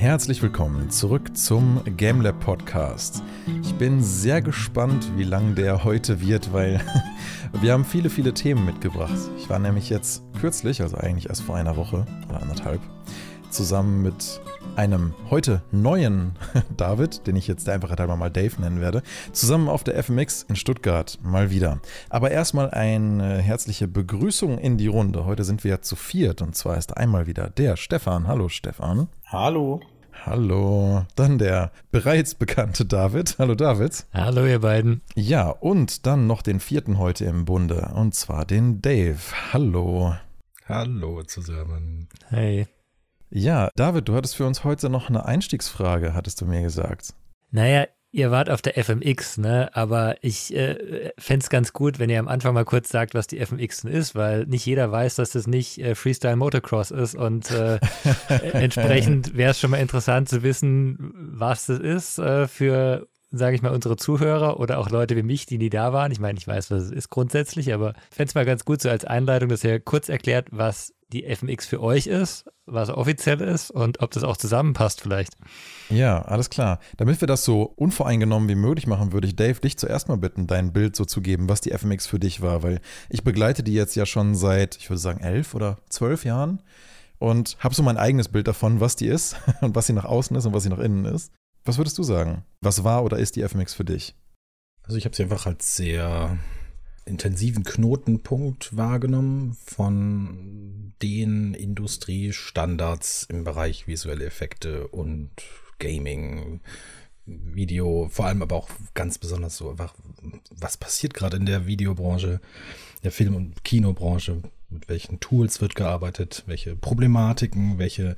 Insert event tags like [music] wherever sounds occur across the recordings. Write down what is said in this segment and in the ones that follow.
Herzlich willkommen zurück zum GameLab Podcast. Ich bin sehr gespannt, wie lang der heute wird, weil [laughs] wir haben viele, viele Themen mitgebracht. Ich war nämlich jetzt kürzlich, also eigentlich erst vor einer Woche oder anderthalb, zusammen mit einem heute neuen [laughs] David, den ich jetzt der Einfachheit mal Dave nennen werde, zusammen auf der FMX in Stuttgart mal wieder. Aber erstmal eine herzliche Begrüßung in die Runde. Heute sind wir ja zu viert und zwar ist einmal wieder der Stefan. Hallo Stefan. Hallo. Hallo. Dann der bereits bekannte David. Hallo David. Hallo ihr beiden. Ja, und dann noch den vierten heute im Bunde und zwar den Dave. Hallo. Hallo zusammen. Hey. Ja, David, du hattest für uns heute noch eine Einstiegsfrage, hattest du mir gesagt. Naja, ihr wart auf der FMX, ne? Aber ich äh, fände es ganz gut, wenn ihr am Anfang mal kurz sagt, was die FMX denn ist, weil nicht jeder weiß, dass das nicht äh, Freestyle Motocross ist und äh, [laughs] entsprechend wäre es schon mal interessant zu wissen, was das ist äh, für sage ich mal, unsere Zuhörer oder auch Leute wie mich, die nie da waren. Ich meine, ich weiß, was es ist grundsätzlich, aber fände es mal ganz gut so als Einleitung, dass ihr kurz erklärt, was die FMX für euch ist, was offiziell ist und ob das auch zusammenpasst vielleicht. Ja, alles klar. Damit wir das so unvoreingenommen wie möglich machen, würde ich Dave dich zuerst mal bitten, dein Bild so zu geben, was die FMX für dich war, weil ich begleite die jetzt ja schon seit, ich würde sagen, elf oder zwölf Jahren und habe so mein eigenes Bild davon, was die ist [laughs] und was sie nach außen ist und was sie nach innen ist. Was würdest du sagen? Was war oder ist die FMX für dich? Also ich habe sie einfach als sehr intensiven Knotenpunkt wahrgenommen von den Industriestandards im Bereich visuelle Effekte und Gaming, Video, vor allem aber auch ganz besonders so was passiert gerade in der Videobranche, der Film- und Kinobranche, mit welchen Tools wird gearbeitet, welche Problematiken, welche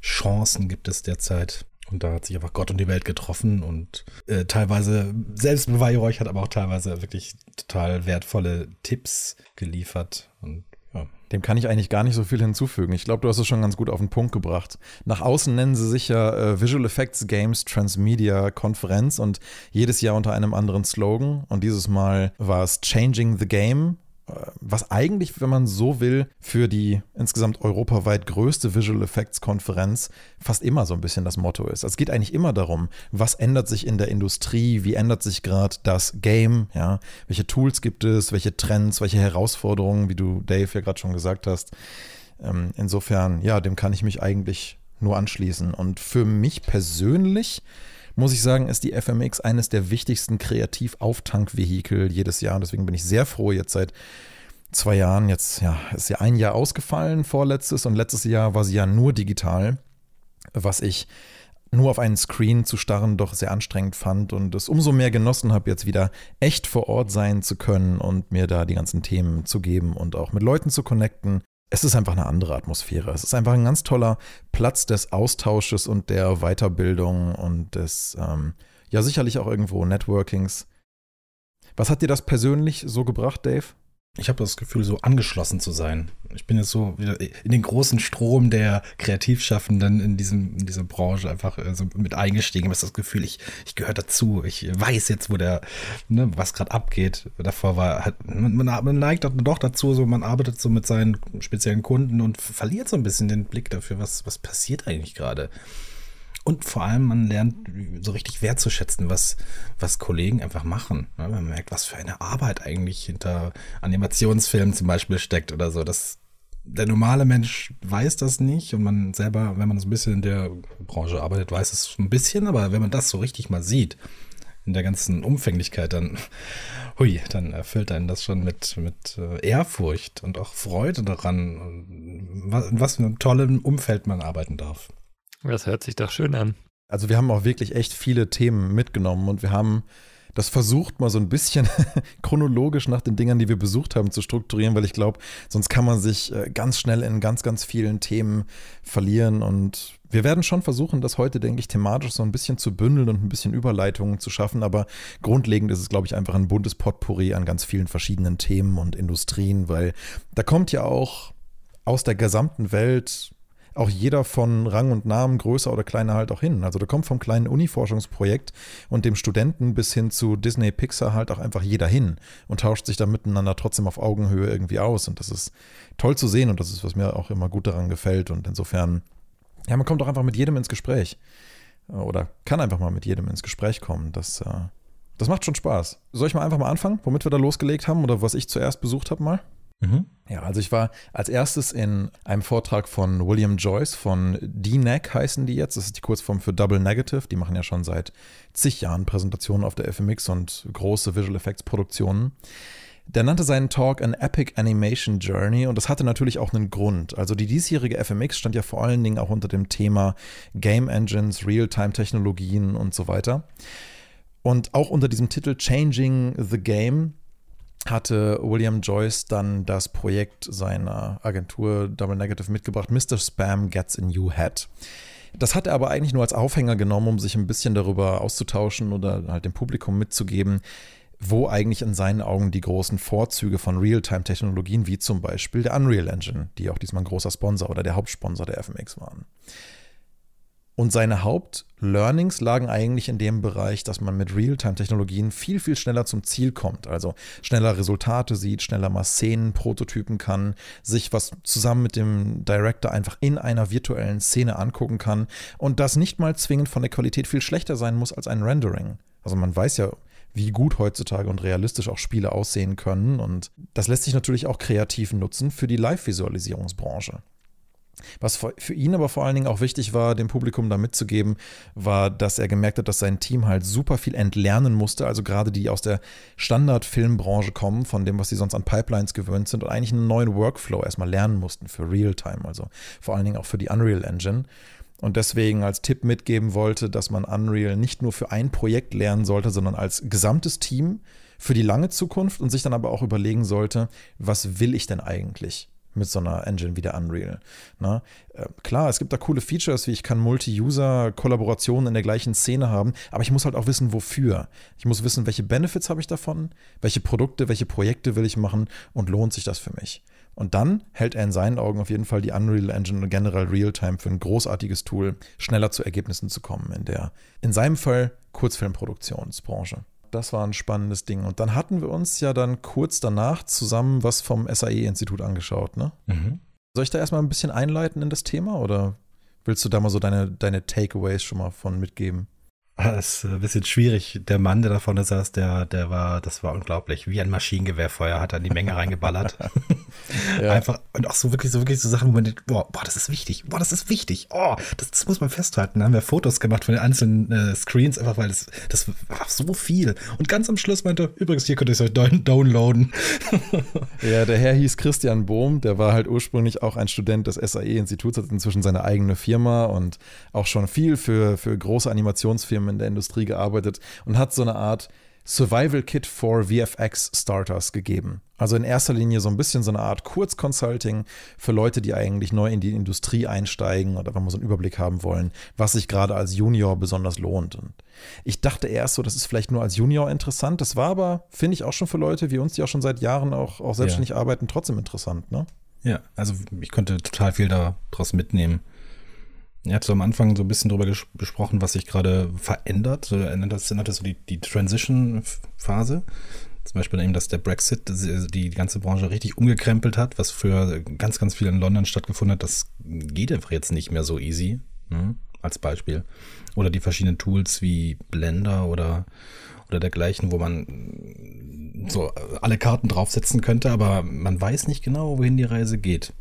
Chancen gibt es derzeit. Und da hat sich einfach Gott und die Welt getroffen und äh, teilweise selbst beweihräuchert, aber auch teilweise wirklich total wertvolle Tipps geliefert. Und. Dem kann ich eigentlich gar nicht so viel hinzufügen. Ich glaube, du hast es schon ganz gut auf den Punkt gebracht. Nach außen nennen sie sich ja äh, Visual Effects Games Transmedia Konferenz und jedes Jahr unter einem anderen Slogan. Und dieses Mal war es Changing the Game was eigentlich, wenn man so will, für die insgesamt europaweit größte Visual Effects Konferenz fast immer so ein bisschen das Motto ist. Also es geht eigentlich immer darum, was ändert sich in der Industrie, wie ändert sich gerade das Game, ja, welche Tools gibt es, welche Trends, welche Herausforderungen, wie du Dave ja gerade schon gesagt hast. Ähm, insofern, ja, dem kann ich mich eigentlich nur anschließen. Und für mich persönlich muss ich sagen, ist die FMX eines der wichtigsten Kreativauftankvehikel jedes Jahr. Und deswegen bin ich sehr froh, jetzt seit zwei Jahren, jetzt ja, ist ja ein Jahr ausgefallen, vorletztes, und letztes Jahr war sie ja nur digital, was ich nur auf einen Screen zu starren doch sehr anstrengend fand und es umso mehr genossen habe, jetzt wieder echt vor Ort sein zu können und mir da die ganzen Themen zu geben und auch mit Leuten zu connecten, es ist einfach eine andere Atmosphäre. Es ist einfach ein ganz toller Platz des Austausches und der Weiterbildung und des, ähm, ja, sicherlich auch irgendwo Networkings. Was hat dir das persönlich so gebracht, Dave? Ich habe das Gefühl, so angeschlossen zu sein. Ich bin jetzt so wieder in den großen Strom der Kreativschaffenden in, diesem, in dieser Branche einfach äh, so mit eingestiegen. Ich habe das Gefühl, ich, ich gehöre dazu. Ich weiß jetzt, wo der, ne, was gerade abgeht. Davor war halt, man, man neigt doch dazu, so man arbeitet so mit seinen speziellen Kunden und verliert so ein bisschen den Blick dafür, was, was passiert eigentlich gerade. Und vor allem, man lernt so richtig wertzuschätzen, was, was Kollegen einfach machen. Man merkt, was für eine Arbeit eigentlich hinter Animationsfilmen zum Beispiel steckt oder so. Das, der normale Mensch weiß das nicht und man selber, wenn man so ein bisschen in der Branche arbeitet, weiß es ein bisschen, aber wenn man das so richtig mal sieht, in der ganzen Umfänglichkeit, dann, [laughs] hui, dann erfüllt einen das schon mit, mit äh, Ehrfurcht und auch Freude daran, was, was für einem tollen Umfeld man arbeiten darf. Das hört sich doch schön an. Also wir haben auch wirklich echt viele Themen mitgenommen und wir haben das versucht mal so ein bisschen [laughs] chronologisch nach den Dingern, die wir besucht haben, zu strukturieren, weil ich glaube, sonst kann man sich äh, ganz schnell in ganz, ganz vielen Themen verlieren und wir werden schon versuchen, das heute, denke ich, thematisch so ein bisschen zu bündeln und ein bisschen Überleitungen zu schaffen, aber grundlegend ist es, glaube ich, einfach ein buntes Potpourri an ganz vielen verschiedenen Themen und Industrien, weil da kommt ja auch aus der gesamten Welt auch jeder von Rang und Namen, größer oder kleiner halt auch hin. Also da kommt vom kleinen Uni-Forschungsprojekt und dem Studenten bis hin zu Disney, Pixar halt auch einfach jeder hin und tauscht sich da miteinander trotzdem auf Augenhöhe irgendwie aus. Und das ist toll zu sehen und das ist, was mir auch immer gut daran gefällt. Und insofern Ja, man kommt auch einfach mit jedem ins Gespräch. Oder kann einfach mal mit jedem ins Gespräch kommen. Das, äh, das macht schon Spaß. Soll ich mal einfach mal anfangen, womit wir da losgelegt haben oder was ich zuerst besucht habe mal? Mhm. Ja, also ich war als erstes in einem Vortrag von William Joyce von DNEG heißen die jetzt. Das ist die Kurzform für Double Negative. Die machen ja schon seit zig Jahren Präsentationen auf der FMX und große Visual Effects Produktionen. Der nannte seinen Talk an Epic Animation Journey und das hatte natürlich auch einen Grund. Also die diesjährige FMX stand ja vor allen Dingen auch unter dem Thema Game Engines, Real-Time-Technologien und so weiter. Und auch unter diesem Titel Changing the Game hatte William Joyce dann das Projekt seiner Agentur Double Negative mitgebracht, Mr. Spam Gets a New Hat. Das hat er aber eigentlich nur als Aufhänger genommen, um sich ein bisschen darüber auszutauschen oder halt dem Publikum mitzugeben, wo eigentlich in seinen Augen die großen Vorzüge von Realtime-Technologien, wie zum Beispiel der Unreal Engine, die auch diesmal ein großer Sponsor oder der Hauptsponsor der FMX waren. Und seine Hauptlearnings lagen eigentlich in dem Bereich, dass man mit Realtime-Technologien viel, viel schneller zum Ziel kommt. Also schneller Resultate sieht, schneller mal Szenen prototypen kann, sich was zusammen mit dem Director einfach in einer virtuellen Szene angucken kann und das nicht mal zwingend von der Qualität viel schlechter sein muss als ein Rendering. Also man weiß ja wie gut heutzutage und realistisch auch Spiele aussehen können. Und das lässt sich natürlich auch kreativ nutzen für die Live-Visualisierungsbranche. Was für ihn aber vor allen Dingen auch wichtig war, dem Publikum da mitzugeben, war, dass er gemerkt hat, dass sein Team halt super viel entlernen musste. Also gerade die aus der Standard-Filmbranche kommen, von dem, was sie sonst an Pipelines gewöhnt sind und eigentlich einen neuen Workflow erstmal lernen mussten für Realtime, also vor allen Dingen auch für die Unreal Engine und deswegen als Tipp mitgeben wollte, dass man Unreal nicht nur für ein Projekt lernen sollte, sondern als gesamtes Team für die lange Zukunft und sich dann aber auch überlegen sollte, was will ich denn eigentlich? Mit so einer Engine wie der Unreal. Na, äh, klar, es gibt da coole Features, wie ich kann Multi-User-Kollaborationen in der gleichen Szene haben, aber ich muss halt auch wissen, wofür. Ich muss wissen, welche Benefits habe ich davon, welche Produkte, welche Projekte will ich machen und lohnt sich das für mich. Und dann hält er in seinen Augen auf jeden Fall die Unreal Engine und generell Realtime für ein großartiges Tool, schneller zu Ergebnissen zu kommen in der, in seinem Fall, Kurzfilmproduktionsbranche. Das war ein spannendes Ding. Und dann hatten wir uns ja dann kurz danach zusammen was vom SAE-Institut angeschaut, ne? Mhm. Soll ich da erstmal ein bisschen einleiten in das Thema oder willst du da mal so deine, deine Takeaways schon mal von mitgeben? Das ist ein bisschen schwierig. Der Mann, der da vorne saß, der, der war, das war unglaublich. Wie ein Maschinengewehrfeuer hat er in die Menge reingeballert. [laughs] ja. Einfach, und auch so wirklich, so wirklich so Sachen, wo man denkt, boah, boah, das ist wichtig. Boah, das ist wichtig. Oh, das, das muss man festhalten. Da haben wir Fotos gemacht von den einzelnen äh, Screens, einfach weil das, das war so viel. Und ganz am Schluss meinte, übrigens, hier könnt ihr es euch downloaden. [laughs] ja, der Herr hieß Christian Bohm, der war halt ursprünglich auch ein Student des SAE-Instituts, hat inzwischen seine eigene Firma und auch schon viel für, für große Animationsfirmen in der Industrie gearbeitet und hat so eine Art Survival Kit for VFX Starters gegeben. Also in erster Linie so ein bisschen so eine Art Kurzconsulting für Leute, die eigentlich neu in die Industrie einsteigen oder wenn wir so einen Überblick haben wollen, was sich gerade als Junior besonders lohnt. Und ich dachte erst so, das ist vielleicht nur als Junior interessant. Das war aber, finde ich, auch schon für Leute wie uns, die auch schon seit Jahren auch, auch selbstständig ja. arbeiten, trotzdem interessant, ne? Ja, also ich konnte total viel daraus mitnehmen. Er hat so am Anfang so ein bisschen darüber gesprochen, was sich gerade verändert. Er das, das so die, die Transition-Phase. Zum Beispiel eben, dass der Brexit die ganze Branche richtig umgekrempelt hat, was für ganz, ganz viel in London stattgefunden hat. Das geht einfach jetzt nicht mehr so easy, ne? als Beispiel. Oder die verschiedenen Tools wie Blender oder, oder dergleichen, wo man so alle Karten draufsetzen könnte, aber man weiß nicht genau, wohin die Reise geht.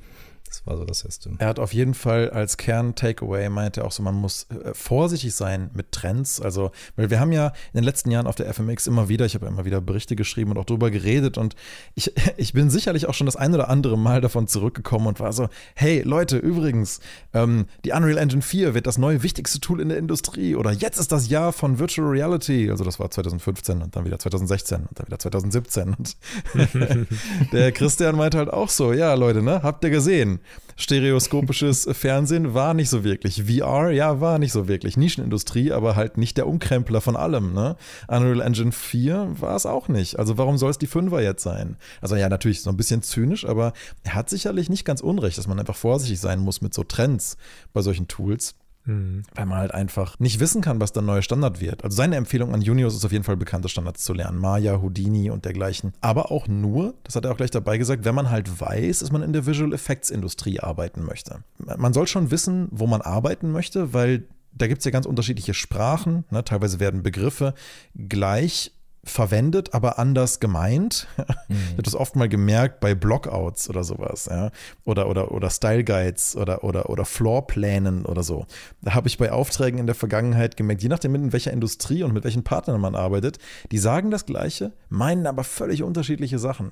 Das war so das Erste. Er hat auf jeden Fall als Kern-Takeaway meinte auch so, man muss äh, vorsichtig sein mit Trends. Also, weil wir haben ja in den letzten Jahren auf der FMX immer wieder, ich habe ja immer wieder Berichte geschrieben und auch darüber geredet und ich, [laughs] ich bin sicherlich auch schon das ein oder andere Mal davon zurückgekommen und war so, hey Leute, übrigens, ähm, die Unreal Engine 4 wird das neue wichtigste Tool in der Industrie oder jetzt ist das Jahr von Virtual Reality. Also das war 2015 und dann wieder 2016 und dann wieder 2017. Und [laughs] [laughs] der Christian meinte halt auch so, ja Leute, ne, habt ihr gesehen? Stereoskopisches [laughs] Fernsehen war nicht so wirklich. VR, ja, war nicht so wirklich. Nischenindustrie, aber halt nicht der Umkrempler von allem. Ne? Unreal Engine 4 war es auch nicht. Also warum soll es die 5er jetzt sein? Also ja, natürlich so ein bisschen zynisch, aber er hat sicherlich nicht ganz unrecht, dass man einfach vorsichtig sein muss mit so Trends bei solchen Tools. Mhm. Weil man halt einfach nicht wissen kann, was der neue Standard wird. Also seine Empfehlung an Juniors ist auf jeden Fall bekannte Standards zu lernen. Maya, Houdini und dergleichen. Aber auch nur, das hat er auch gleich dabei gesagt, wenn man halt weiß, dass man in der Visual Effects Industrie arbeiten möchte. Man soll schon wissen, wo man arbeiten möchte, weil da gibt es ja ganz unterschiedliche Sprachen. Ne? Teilweise werden Begriffe gleich verwendet, aber anders gemeint. [laughs] Mhm. Ich habe das oft mal gemerkt bei Blockouts oder sowas, ja. Oder, oder, oder Style Guides oder, oder, oder Floorplänen oder so. Da habe ich bei Aufträgen in der Vergangenheit gemerkt, je nachdem, in welcher Industrie und mit welchen Partnern man arbeitet, die sagen das Gleiche, meinen aber völlig unterschiedliche Sachen.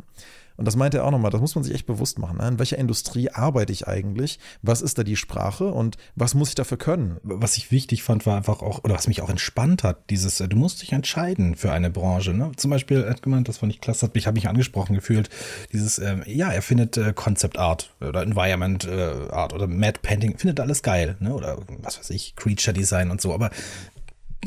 Und das meint er auch nochmal, das muss man sich echt bewusst machen. Ne? In welcher Industrie arbeite ich eigentlich? Was ist da die Sprache und was muss ich dafür können? Was ich wichtig fand, war einfach auch, oder was mich auch entspannt hat, dieses, äh, du musst dich entscheiden für eine Branche. Ne? Zum Beispiel, er hat gemeint, das fand ich klasse, hat mich, habe mich angesprochen gefühlt, dieses, äh, ja, er findet äh, Concept Art oder Environment äh, Art oder Mad Painting, findet alles geil, ne? Oder was weiß ich, Creature Design und so. Aber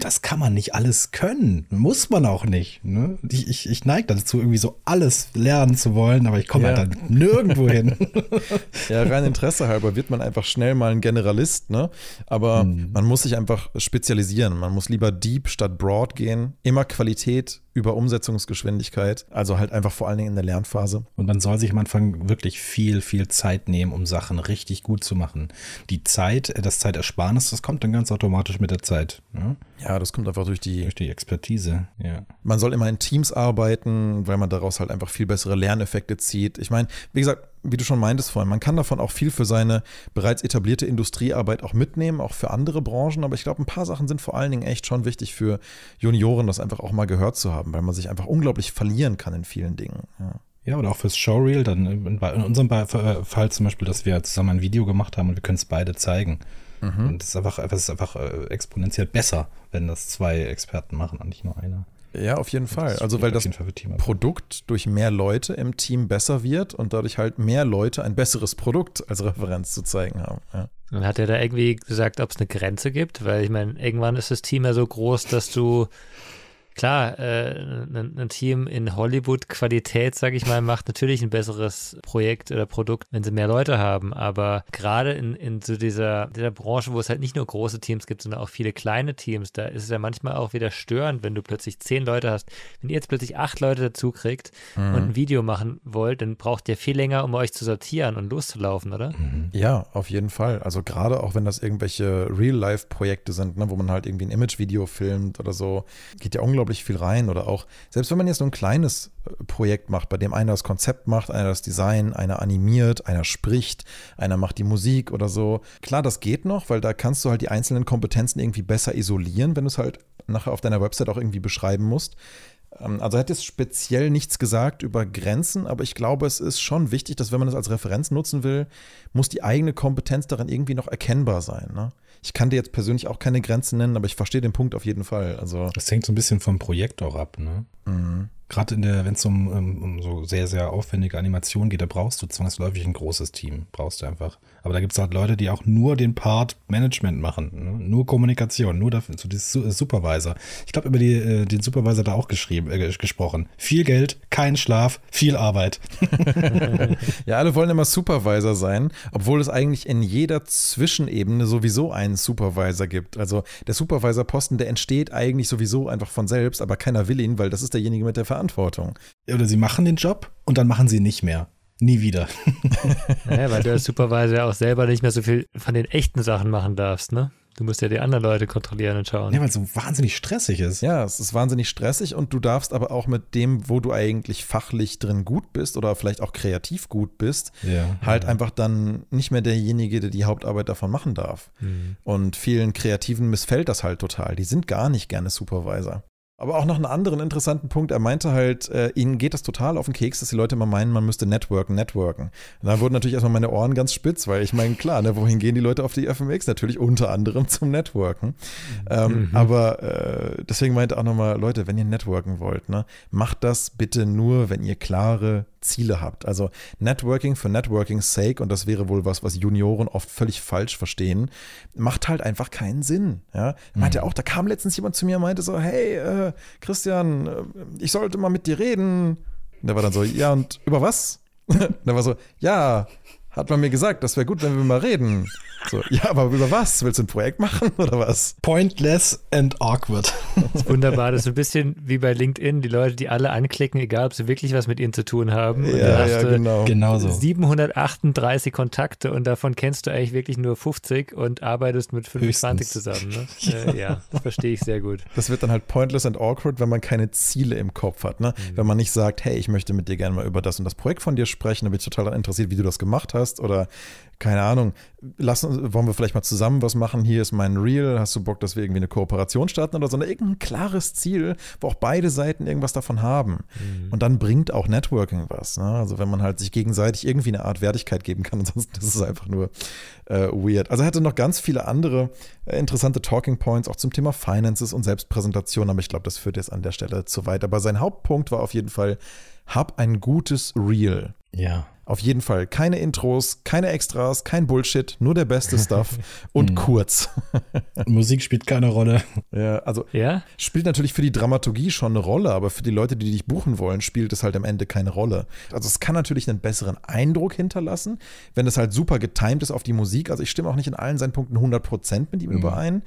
das kann man nicht alles können. Muss man auch nicht. Ne? Ich, ich, ich neige dazu, irgendwie so alles lernen zu wollen, aber ich komme ja. halt dann nirgendwo hin. [laughs] ja, rein Interesse halber wird man einfach schnell mal ein Generalist, ne? Aber hm. man muss sich einfach spezialisieren. Man muss lieber deep statt broad gehen. Immer Qualität über Umsetzungsgeschwindigkeit. Also halt einfach vor allen Dingen in der Lernphase. Und man soll sich am Anfang wirklich viel, viel Zeit nehmen, um Sachen richtig gut zu machen. Die Zeit, das Zeitersparnis, das kommt dann ganz automatisch mit der Zeit. Ne? Ja, das kommt einfach durch die, durch die Expertise. Ja. Man soll immer in Teams arbeiten, weil man daraus halt einfach viel bessere Lerneffekte zieht. Ich meine, wie gesagt, wie du schon meintest vorhin, man kann davon auch viel für seine bereits etablierte Industriearbeit auch mitnehmen, auch für andere Branchen. Aber ich glaube, ein paar Sachen sind vor allen Dingen echt schon wichtig für Junioren, das einfach auch mal gehört zu haben, weil man sich einfach unglaublich verlieren kann in vielen Dingen. Ja. Ja, oder auch fürs Showreel, dann in, unserem Fall zum Beispiel, dass wir zusammen ein Video gemacht haben und wir können es beide zeigen. Mhm. Und es ist einfach, es ist einfach äh, exponentiell besser, wenn das zwei Experten machen und nicht nur einer. Ja, auf jeden Fall. Also weil das Produkt durch mehr Leute im Team besser wird und dadurch halt mehr Leute ein besseres Produkt als Referenz zu zeigen haben. Ja. Und hat er da irgendwie gesagt, ob es eine Grenze gibt? Weil ich meine, irgendwann ist das Team ja so groß, dass du klar, äh, ein, ein, Team in Hollywood-Qualität, sage ich mal, macht natürlich ein besseres Projekt oder Produkt, wenn sie mehr Leute haben. Aber gerade in, in so dieser, dieser Branche, wo es halt nicht nur große Teams gibt, sondern auch viele kleine Teams, da ist es ja manchmal auch wieder störend, wenn du plötzlich zehn Leute hast. Wenn ihr jetzt plötzlich acht Leute dazu kriegt mhm. und ein Video machen wollt, dann braucht ihr viel länger, um euch zu sortieren und loszulaufen, oder? Mhm. Ja, auf jeden Fall. Also gerade auch wenn das irgendwelche Real-Life-Projekte sind, ne, wo man halt irgendwie ein Image-Video filmt oder so, geht ja unglaublich unglaublich viel rein oder auch, selbst wenn man jetzt so ein kleines äh, Projekt macht, bei dem einer das Konzept macht, einer das Design, einer animiert, einer spricht, einer macht die Musik oder so. Klar, das geht noch, weil da kannst du halt die einzelnen Kompetenzen irgendwie besser isolieren, wenn du es halt nachher auf deiner Website auch irgendwie beschreiben musst. Ähm, also er hat jetzt speziell nichts gesagt über Grenzen, aber ich glaube, es ist schon wichtig, dass wenn man das als Referenz nutzen will, muss die eigene Kompetenz darin irgendwie noch erkennbar sein. Ne? Ich kann dir jetzt persönlich auch keine Grenzen nennen, aber ich verstehe den Punkt auf jeden Fall. Also das hängt so ein bisschen vom Projekt auch ab, ne? Mhm. Gerade in der, wenn es um, um, um, so sehr, sehr aufwendige Animationen geht, da brauchst du zwangsläufig ein großes Team. Brauchst du einfach. Aber da gibt es halt Leute, die auch nur den Part Management machen. Ne? Nur Kommunikation, nur dafür, so dieses Supervisor. Ich glaube, über die, äh, den Supervisor da auch geschrieben, äh, gesprochen. Viel Geld, kein Schlaf, viel Arbeit. [laughs] [laughs] ja, alle wollen immer Supervisor sein, obwohl es eigentlich in jeder Zwischenebene sowieso einen Supervisor gibt. Also der Supervisor-Posten, der entsteht eigentlich sowieso einfach von selbst, aber keiner will ihn, weil das ist derjenige mit der Verantwortung Verantwortung. Oder sie machen den Job und dann machen sie nicht mehr. Nie wieder. [laughs] naja, weil du als Supervisor auch selber nicht mehr so viel von den echten Sachen machen darfst, ne? Du musst ja die anderen Leute kontrollieren und schauen. Ja, weil es so wahnsinnig stressig ist. Ja, es ist wahnsinnig stressig und du darfst aber auch mit dem, wo du eigentlich fachlich drin gut bist oder vielleicht auch kreativ gut bist, ja, halt ja. einfach dann nicht mehr derjenige, der die Hauptarbeit davon machen darf. Mhm. Und vielen Kreativen missfällt das halt total. Die sind gar nicht gerne Supervisor. Aber auch noch einen anderen interessanten Punkt. Er meinte halt, äh, ihnen geht das total auf den Keks, dass die Leute immer meinen, man müsste networken, networken. Und da wurden natürlich erstmal meine Ohren ganz spitz, weil ich meine, klar, ne, wohin gehen die Leute auf die FMX? Natürlich unter anderem [laughs] zum Networken. Ähm, mhm. Aber äh, deswegen meinte auch nochmal, Leute, wenn ihr networken wollt, ne, macht das bitte nur, wenn ihr klare Ziele habt. Also Networking für Networking's sake, und das wäre wohl was, was Junioren oft völlig falsch verstehen, macht halt einfach keinen Sinn. Ja? Er meinte mhm. auch, da kam letztens jemand zu mir und meinte so, hey, äh, Christian, äh, ich sollte mal mit dir reden. Und der war dann so, ja, und über was? [laughs] und der war so, ja, hat man mir gesagt, das wäre gut, wenn wir mal reden. So, ja, aber über was? Willst du ein Projekt machen oder was? Pointless and awkward. Das ist wunderbar. Das ist ein bisschen wie bei LinkedIn, die Leute, die alle anklicken, egal ob sie wirklich was mit ihnen zu tun haben. Und Ja, ja, genau. Genau so. 738 Kontakte und davon kennst du eigentlich wirklich nur 50 und arbeitest mit 25 Höchstens. zusammen. Ne? [laughs] Äh, ja, das verstehe ich sehr gut. Das wird dann halt pointless and awkward, wenn man keine Ziele im Kopf hat. Ne? Wenn man nicht sagt, hey, ich möchte mit dir gerne mal über das und das Projekt von dir sprechen, da bin ich total daran interessiert, wie du das gemacht hast oder keine Ahnung, lass wollen wir vielleicht mal zusammen was machen? Hier ist mein Reel, hast du Bock, dass wir irgendwie eine Kooperation starten oder so? Ne? Irgendein klares Ziel, wo auch beide Seiten irgendwas davon haben. Und dann bringt auch Networking was. Ne? Also wenn man halt sich gegenseitig irgendwie eine Art Wertigkeit geben kann, [laughs] ansonsten ist es einfach nur äh, weird. Also er hatte noch ganz viele andere äh, interessante Talking Points, auch zum Thema Finances und Selbstpräsentation, aber ich glaube, das führt jetzt an der Stelle zu weit. Aber sein Hauptpunkt war auf jeden Fall, hab ein gutes Reel. Ja. Auf jeden Fall. Keine Intros, keine Extras, kein Bullshit, nur der beste Stuff [laughs] und kurz. [laughs] Musik spielt keine Rolle. ja, also Ja? spielt natürlich für die Dramaturgie schon eine Rolle, aber für die Leute, die dich buchen wollen, spielt es halt am Ende keine Rolle. Also es kann natürlich einen besseren Eindruck hinterlassen, wenn es halt super getimed ist auf die Musik. Also ich stimme auch nicht in allen seinen Punkten 100% mit ihm überein,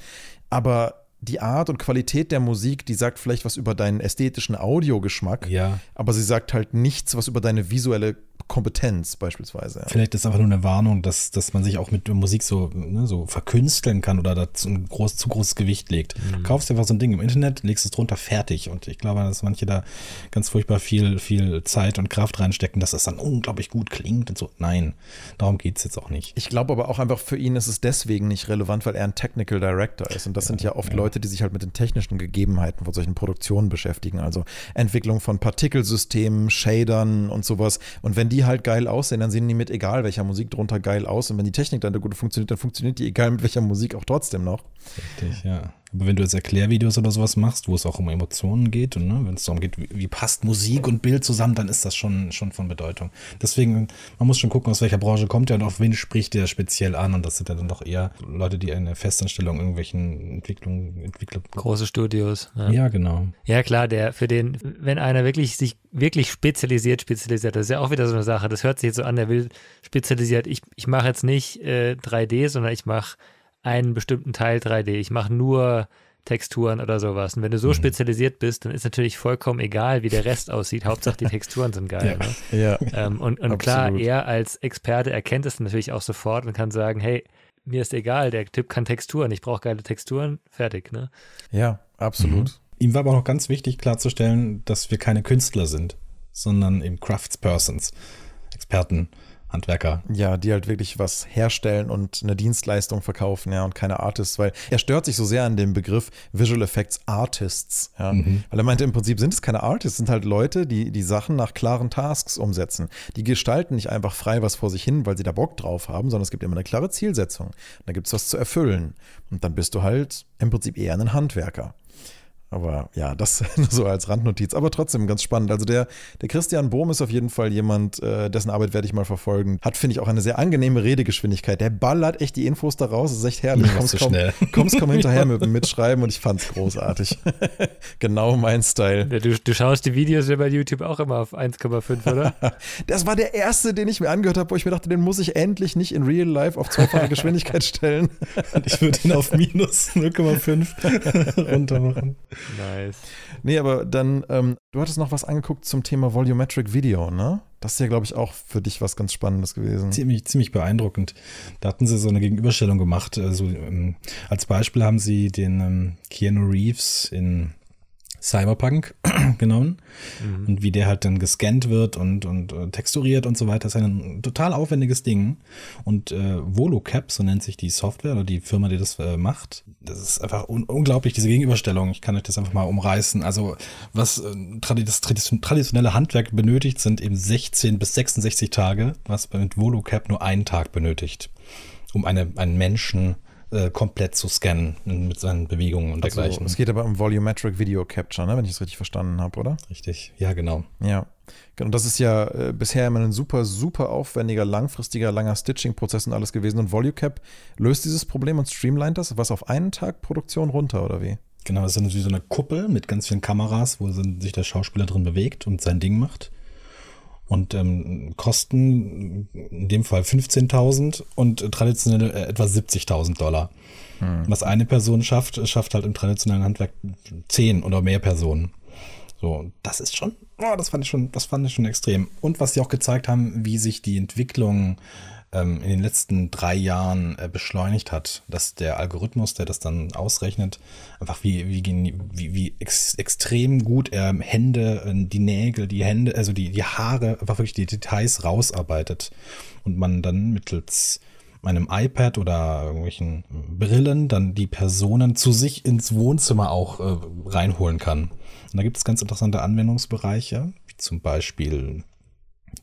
aber die Art und Qualität der Musik, die sagt vielleicht was über deinen ästhetischen Audiogeschmack, Ja. aber sie sagt halt nichts was über deine visuelle Kompetenz beispielsweise. Vielleicht ist einfach nur eine Warnung, dass, dass man sich auch mit Musik so, ne, so verkünsteln kann oder dazu ein groß, zu großes Gewicht legt. Mhm. Kaufst dir einfach so ein Ding im Internet, legst es drunter, fertig. Und ich glaube, dass manche da ganz furchtbar viel, viel Zeit und Kraft reinstecken, dass das dann unglaublich gut klingt und so. Nein, darum geht es jetzt auch nicht. Ich glaube aber auch einfach für ihn ist es deswegen nicht relevant, weil er ein Technical Director ist. Und das sind ja oft Leute, die sich halt mit den technischen Gegebenheiten von solchen Produktionen beschäftigen. Also Entwicklung von Partikelsystemen, Shadern und sowas. Und wenn die halt geil aussehen, dann sehen die mit egal welcher Musik drunter geil aus. Und wenn die Technik dann gut funktioniert, dann funktioniert die egal mit welcher Musik auch trotzdem noch. Richtig, ja. Aber wenn du jetzt Erklärvideos oder sowas machst, wo es auch um Emotionen geht und ne, wenn es darum geht, wie, wie passt Musik und Bild zusammen, dann ist das schon, schon von Bedeutung. Deswegen, man muss schon gucken, aus welcher Branche kommt der und auf wen spricht der speziell an. Und das sind ja dann doch eher Leute, die eine Festanstellung irgendwelchen Entwicklungen, Entwickler. Große Studios. Ja. Ja, genau. Ja, klar, der für den, wenn einer wirklich sich wirklich spezialisiert, spezialisiert, das ist ja auch wieder so eine Sache. Das hört sich jetzt so an, der will spezialisiert. Ich, ich mache jetzt nicht äh, 3D, sondern ich mache einen bestimmten Teil 3D. Ich mache nur Texturen oder sowas. Und wenn du so spezialisiert bist, dann ist natürlich vollkommen egal, wie der Rest aussieht. Hauptsache die Texturen sind geil. Ja. Ne? Ja. Ähm, und und klar, er als Experte erkennt es natürlich auch sofort und kann sagen, hey, mir ist egal, der Typ kann Texturen, ich brauche geile Texturen, fertig. Ne? Ja, absolut. Ihm war aber auch noch ganz wichtig klarzustellen, dass wir keine Künstler sind, sondern eben Craftspersons, Experten, Handwerker. Ja, die halt wirklich was herstellen und eine Dienstleistung verkaufen, ja, und keine Artists, weil er stört sich so sehr an dem Begriff Visual Effects Artists, ja. Weil er meinte, im Prinzip sind es keine Artists, sind halt Leute, die die Sachen nach klaren Tasks umsetzen. Die gestalten nicht einfach frei was vor sich hin, weil sie da Bock drauf haben, sondern es gibt immer eine klare Zielsetzung. Da gibt es was zu erfüllen. Und dann bist du halt im Prinzip eher ein Handwerker. Aber ja, das [laughs] nur so als Randnotiz. Aber trotzdem ganz spannend. Also der, der Christian Bohm ist auf jeden Fall jemand, äh, dessen Arbeit werde ich mal verfolgen. Hat, finde ich, auch eine sehr angenehme Redegeschwindigkeit. Der ballert echt die Infos da raus. Das ist echt herrlich. Ja, Kommst so kaum, schnell. [laughs] kommst kaum hinterher mit dem Mitschreiben und ich fand's großartig. [laughs] genau mein Style. Du, du schaust die Videos ja bei YouTube auch immer auf 1,5, oder? Das war der erste, den ich mir angehört habe, wo ich mir dachte, den muss ich endlich nicht in Real Life auf zweifache Geschwindigkeit stellen. Ich würde ihn auf minus 0,5 runter machen. Nice. Nee, aber dann, ähm, du hattest noch was angeguckt zum Thema Volumetric Video, ne? Das ist ja, glaube ich, auch für dich was ganz Spannendes gewesen. Ziemlich, ziemlich beeindruckend. Da hatten sie so eine Gegenüberstellung gemacht. Also, ähm, als Beispiel haben sie den ähm, Keanu Reeves in Cyberpunk [clears throat] genommen und wie der halt dann gescannt wird und, und äh, texturiert und so weiter. Das ist ein total aufwendiges Ding. Und äh, VoloCap, so nennt sich die Software oder die Firma, die das äh, macht, das ist einfach un unglaublich, diese Gegenüberstellung. Ich kann euch das einfach mal umreißen. Also was äh, tradi das tradition traditionelle Handwerk benötigt, sind eben 16 bis 66 Tage, was mit VoloCap nur einen Tag benötigt, um eine, einen Menschen äh, komplett zu scannen mit seinen Bewegungen und Also, dergleichen. es geht aber um Volumetric Video Capture, ne? wenn ich es richtig verstanden habe, oder? Richtig, ja, genau. Ja. Genau, das ist ja äh, bisher immer ein super, super aufwendiger, langfristiger, langer Stitching-Prozess und alles gewesen. Und VolueCap löst dieses Problem und streamlined das, was auf einen Tag Produktion runter, oder wie? Genau, es ist wie so eine Kuppel mit ganz vielen Kameras, wo sich der Schauspieler drin bewegt und sein Ding macht. Und ähm, Kosten, dem Fall 15.000 und traditionelle äh, etwa 70.000 Dollar. Hm. Was eine Person schafft, schafft halt im traditionellen Handwerk 10 oder mehr Personen. So, das ist schon, oh, das fand ich schon, das fand ich schon extrem. Und was sie auch gezeigt haben, wie sich die Entwicklung ähm, in den letzten drei Jahren äh, beschleunigt hat, dass der Algorithmus, der das dann ausrechnet, einfach wie, wie, wie, wie ex, extrem gut er Hände, äh, die Nägel, die Hände, also die, die Haare, einfach wirklich die Details rausarbeitet und man dann mittels meinem iPad oder irgendwelchen Brillen dann die Personen zu sich ins Wohnzimmer auch äh, reinholen kann. Und da gibt es ganz interessante Anwendungsbereiche, wie zum Beispiel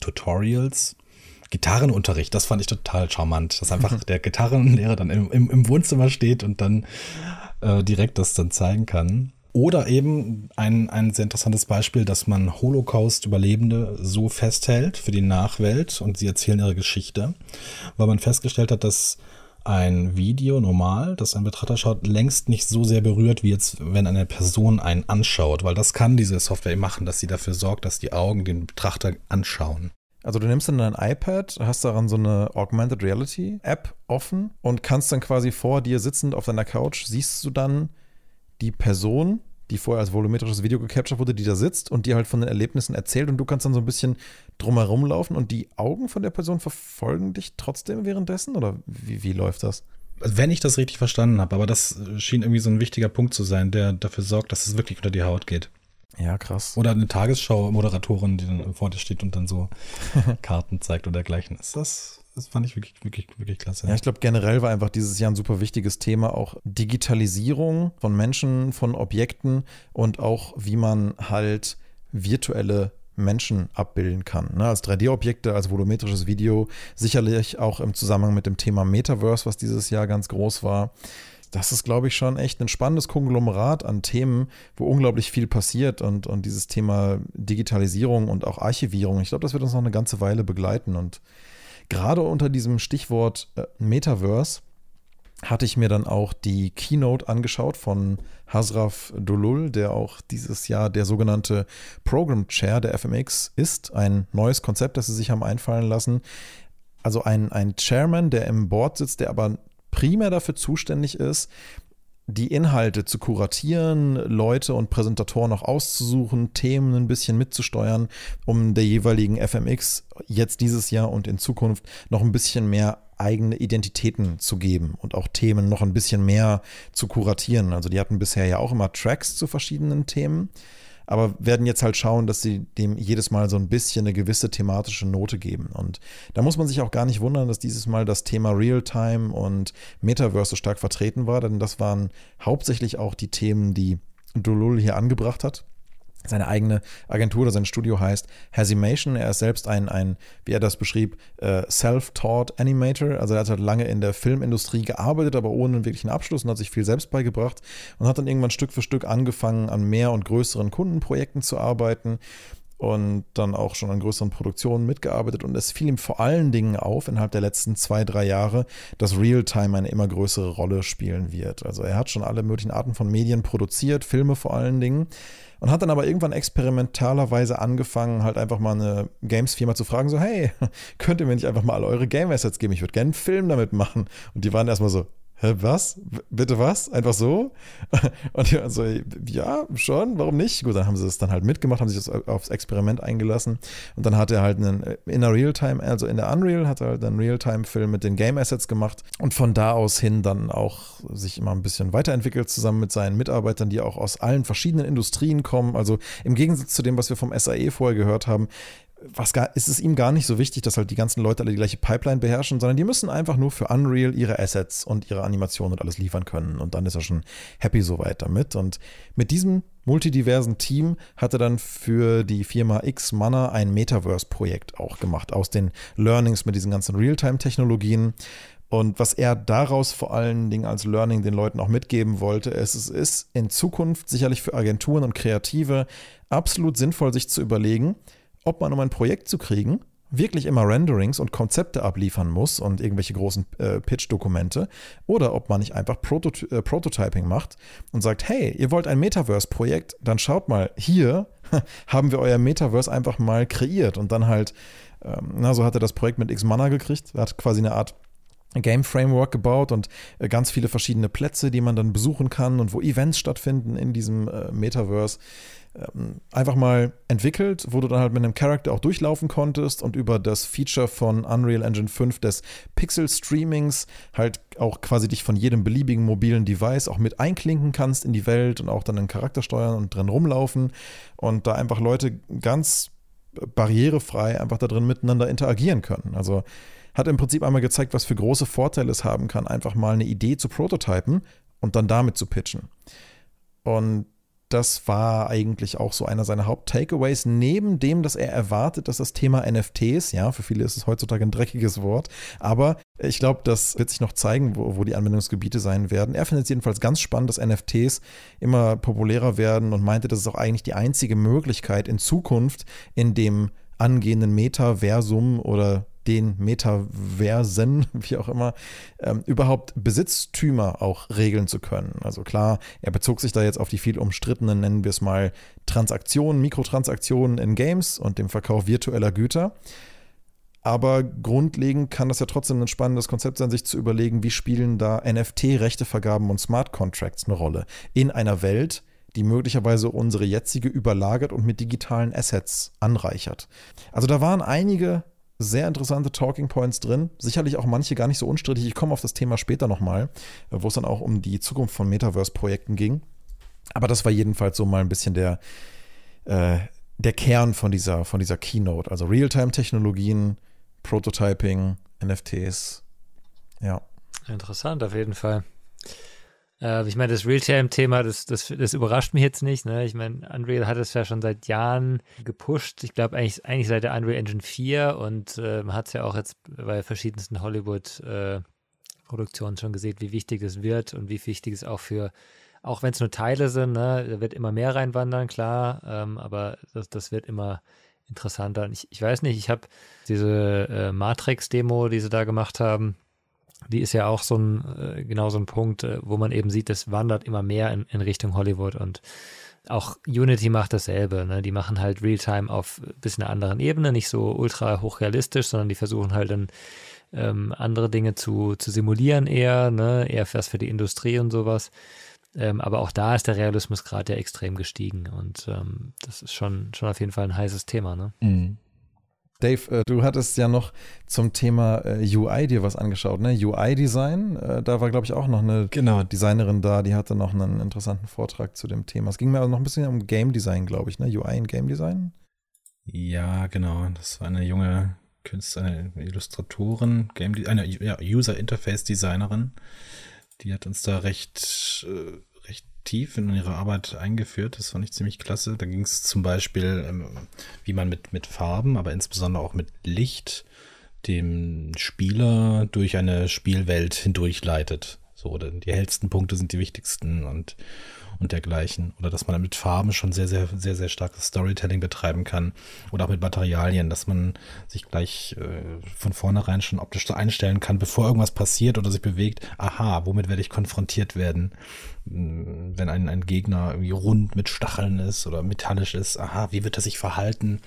Tutorials, Gitarrenunterricht. Das fand ich total charmant, dass einfach der Gitarrenlehrer dann im, im, im Wohnzimmer steht und dann äh, direkt das dann zeigen kann. Oder eben ein, ein sehr interessantes Beispiel, dass man Holocaust-Überlebende so festhält für die Nachwelt und sie erzählen ihre Geschichte, weil man festgestellt hat, dass ein Video normal, das ein Betrachter schaut, längst nicht so sehr berührt, wie jetzt, wenn eine Person einen anschaut, weil das kann diese Software machen, dass sie dafür sorgt, dass die Augen den Betrachter anschauen. Also du nimmst dann dein iPad, hast daran so eine Augmented Reality App offen und kannst dann quasi vor dir sitzend auf deiner Couch, siehst du dann die Person, die vorher als volumetrisches Video gecaptured wurde, die da sitzt und dir halt von den Erlebnissen erzählt und du kannst dann so ein bisschen drumherum laufen und die Augen von der Person verfolgen dich trotzdem währenddessen oder wie, wie läuft das? Wenn ich das richtig verstanden habe, aber das schien irgendwie so ein wichtiger Punkt zu sein, der dafür sorgt, dass es wirklich unter die Haut geht. Ja, krass. Oder eine Tagesschau-Moderatorin, die dann vor dir steht und dann so [laughs] Karten zeigt oder dergleichen. Ist das das fand ich wirklich, wirklich, wirklich klasse. Ja, ich glaube, generell war einfach dieses Jahr ein super wichtiges Thema, auch Digitalisierung von Menschen, von Objekten und auch, wie man halt virtuelle Menschen abbilden kann. Ne? Als 3D-Objekte, als volumetrisches Video, sicherlich auch im Zusammenhang mit dem Thema Metaverse, was dieses Jahr ganz groß war. Das ist, glaube ich, schon echt ein spannendes Konglomerat an Themen, wo unglaublich viel passiert und, und dieses Thema Digitalisierung und auch Archivierung, ich glaube, das wird uns noch eine ganze Weile begleiten und Gerade unter diesem Stichwort äh, Metaverse hatte ich mir dann auch die Keynote angeschaut von Hasraf Dolul, der auch dieses Jahr der sogenannte Program Chair der FMX ist. Ein neues Konzept, das sie sich haben einfallen lassen. Also ein, ein Chairman, der im Board sitzt, der aber primär dafür zuständig ist, die Inhalte zu kuratieren, Leute und Präsentatoren auch auszusuchen, Themen ein bisschen mitzusteuern, um der jeweiligen FMX jetzt dieses Jahr und in Zukunft noch ein bisschen mehr eigene Identitäten zu geben und auch Themen noch ein bisschen mehr zu kuratieren. Also die hatten bisher ja auch immer Tracks zu verschiedenen Themen aber werden jetzt halt schauen, dass sie dem jedes Mal so ein bisschen eine gewisse thematische Note geben. Und da muss man sich auch gar nicht wundern, dass dieses Mal das Thema Realtime und Metaverse so stark vertreten war, denn das waren hauptsächlich auch die Themen, die Dolul hier angebracht hat seine eigene Agentur oder sein Studio heißt Hazimation. Er ist selbst ein, ein wie er das beschrieb, äh, self-taught Animator. Also er hat halt lange in der Filmindustrie gearbeitet, aber ohne einen wirklichen Abschluss und hat sich viel selbst beigebracht und hat dann irgendwann Stück für Stück angefangen, an mehr und größeren Kundenprojekten zu arbeiten und dann auch schon an größeren Produktionen mitgearbeitet. Und es fiel ihm vor allen Dingen auf, innerhalb der letzten zwei, drei Jahre, dass Realtime eine immer größere Rolle spielen wird. Also er hat schon alle möglichen Arten von Medien produziert, Filme vor allen Dingen und hat dann aber irgendwann experimentalerweise angefangen, halt einfach mal eine Games-Firma zu fragen, so, hey, [laughs] könnt ihr mir nicht einfach mal alle eure Game-Assets geben? Ich würde gerne einen Film damit machen. Und die waren erstmal so, hä, was? Bitte was? Einfach so? [laughs] Und die waren so, ja, schon, warum nicht? Gut, dann haben sie es dann halt mitgemacht, haben sich das aufs Experiment eingelassen. Und dann hat er halt einen, in der Realtime, also in der Unreal, hat er halt einen Realtime-Film mit den Game-Assets gemacht und von da aus hin dann auch sich immer ein bisschen weiterentwickelt, zusammen mit seinen Mitarbeitern, die auch aus allen verschiedenen Industrien kommen. Also im Gegensatz zu dem, was wir vom SAE vorher gehört haben, was gar, ist es ihm gar nicht so wichtig, dass halt die ganzen Leute alle die gleiche Pipeline beherrschen, sondern die müssen einfach nur für Unreal ihre Assets und ihre Animationen und alles liefern können. Und dann ist er schon happy soweit damit. Und mit diesem multidiversen Team hat er dann für die Firma X Mana ein Metaverse-Projekt auch gemacht, aus den Learnings mit diesen ganzen Realtime-Technologien. Und was er daraus vor allen Dingen als Learning den Leuten auch mitgeben wollte, ist, es ist in Zukunft sicherlich für Agenturen und Kreative absolut sinnvoll, sich zu überlegen, ob man, um ein Projekt zu kriegen, wirklich immer Renderings und Konzepte abliefern muss und irgendwelche großen äh, Pitch-Dokumente oder ob man nicht einfach Protot äh, Prototyping macht und sagt, hey, ihr wollt ein Metaverse-Projekt, dann schaut mal, hier [laughs] haben wir euer Metaverse einfach mal kreiert und dann halt Ähm, na, so hat er das Projekt mit X-Mana gekriegt. Hat quasi eine Art Game Framework gebaut und äh, ganz viele verschiedene Plätze, die man dann besuchen kann und wo Events stattfinden in diesem äh, Metaverse. Ähm, einfach mal entwickelt, wo du dann halt mit einem Charakter auch durchlaufen konntest und über das Feature von Unreal Engine 5 des Pixel Streamings halt auch quasi dich von jedem beliebigen mobilen Device auch mit einklinken kannst in die Welt und auch dann den Charakter steuern und drin rumlaufen und da einfach Leute ganz barrierefrei einfach da drin miteinander interagieren können. Also hat im Prinzip einmal gezeigt, was für große Vorteile es haben kann, einfach mal eine Idee zu prototypen und dann damit zu pitchen. Und das war eigentlich auch so einer seiner Haupt-Takeaways, neben dem, dass er erwartet, dass das Thema NFTs, ja, für viele ist es heutzutage ein dreckiges Wort, aber ich glaube, das wird sich noch zeigen, wo, wo die Anwendungsgebiete sein werden. Er findet es jedenfalls ganz spannend, dass NFTs immer populärer werden und meinte, das ist auch eigentlich die einzige Möglichkeit in Zukunft in dem angehenden Metaversum oder den Metaversen, [laughs] wie auch immer, ähm, überhaupt Besitztümer auch regeln zu können. Also klar, er bezog sich da jetzt auf die viel umstrittenen, nennen wir es mal, Transaktionen, Mikrotransaktionen in Games und dem Verkauf virtueller Güter. Aber grundlegend kann das ja trotzdem ein spannendes Konzept sein, sich zu überlegen, wie spielen da NFT-Rechtevergaben und Smart Contracts eine Rolle in einer Welt, die möglicherweise unsere jetzige überlagert und mit digitalen Assets anreichert. Also da waren einige sehr interessante Talking Points drin. Sicherlich auch manche gar nicht so unstrittig. Ich komme auf das Thema später nochmal, wo es dann auch um die Zukunft von Metaverse-Projekten ging. Aber das war jedenfalls so mal ein bisschen der, äh, der Kern von dieser, von dieser Keynote. Also Realtime-Technologien, Prototyping, NFTs. Ja. Interessant auf jeden Fall. Äh, ich meine, das Realtime-Thema, das, das, das überrascht mich jetzt nicht. Ne? Ich meine, Unreal hat es ja schon seit Jahren gepusht. Ich glaube eigentlich, eigentlich seit der Unreal Engine 4 und äh, man hat es ja auch jetzt bei verschiedensten Hollywood-Produktionen äh, schon gesehen, wie wichtig es wird und wie wichtig es auch für, auch wenn es nur Teile sind, ne? da wird immer mehr reinwandern, klar, ähm, aber das, das wird immer interessanter. Ich, ich weiß nicht, ich habe diese äh, Matrix-Demo, die sie da gemacht haben, die ist ja auch so ein, äh, genau so ein Punkt, äh, wo man eben sieht, das wandert immer mehr in, in Richtung Hollywood und auch Unity macht dasselbe. Ne? Die machen halt Realtime auf ein bisschen einer anderen Ebene, nicht so ultra hochrealistisch, sondern die versuchen halt dann ähm, andere Dinge zu, zu simulieren eher, ne? eher was für die Industrie und sowas. Ähm, aber auch da ist der Realismus gerade ja extrem gestiegen und ähm, das ist schon, schon auf jeden Fall ein heißes Thema. Ne? Mhm. Dave, äh, du hattest ja noch zum Thema äh, UI dir was angeschaut, ne? UI-Design. Äh, da war, glaube ich, auch noch eine genau. Designerin da, die hatte noch einen interessanten Vortrag zu dem Thema. Es ging mir also noch ein bisschen um Game Design, glaube ich, ne? UI und Game Design. Ja, genau. Das war eine junge Künstlerin, eine Illustratorin, Game eine ja, User Interface Designerin. Die hat uns da recht tief in ihre Arbeit eingeführt. Das fand ich ziemlich klasse. Da ging es zum Beispiel, ähm, wie man mit, mit Farben, aber insbesondere auch mit Licht dem Spieler durch eine Spielwelt hindurchleitet. So, die hellsten Punkte sind die wichtigsten und und dergleichen. Oder dass man mit Farben schon sehr, sehr, sehr, sehr starkes Storytelling betreiben kann. Oder auch mit Materialien, dass man sich gleich äh, von vornherein schon optisch so einstellen kann, bevor irgendwas passiert oder sich bewegt. Aha, womit werde ich konfrontiert werden? Hm, wenn ein, ein Gegner irgendwie rund mit Stacheln ist oder metallisch ist, aha, wie wird er sich verhalten?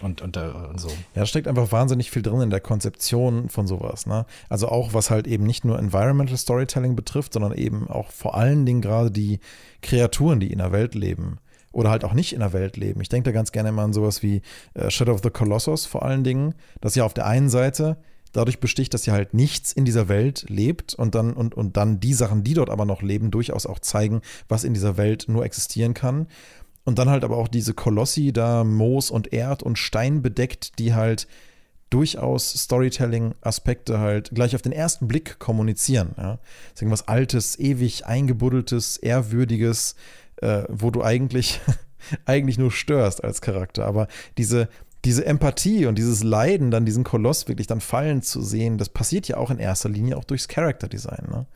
Und, und, äh, und so. Ja, da steckt einfach wahnsinnig viel drin in der Konzeption von sowas. Ne? Also auch, was halt eben nicht nur Environmental Storytelling betrifft, sondern eben auch vor allen Dingen gerade die Kreaturen, die in der Welt leben. Oder halt auch nicht in der Welt leben. Ich denke da ganz gerne immer an sowas wie äh, Shadow of the Colossus vor allen Dingen, das ja auf der einen Seite dadurch besticht, dass ja halt nichts in dieser Welt lebt und dann, und, und dann die Sachen, die dort aber noch leben, durchaus auch zeigen, was in dieser Welt nur existieren kann. Und dann halt aber auch diese Kolossi da Moos und Erd und Stein bedeckt, die halt durchaus Storytelling-Aspekte halt gleich auf den ersten Blick kommunizieren. Ja? Das ist irgendwas Altes, ewig eingebuddeltes, ehrwürdiges, äh, wo du eigentlich, [laughs] eigentlich nur störst als Charakter. Aber diese, diese Empathie und dieses Leiden, dann diesen Koloss wirklich dann fallen zu sehen, das passiert ja auch in erster Linie auch durchs Character-Design. Ne?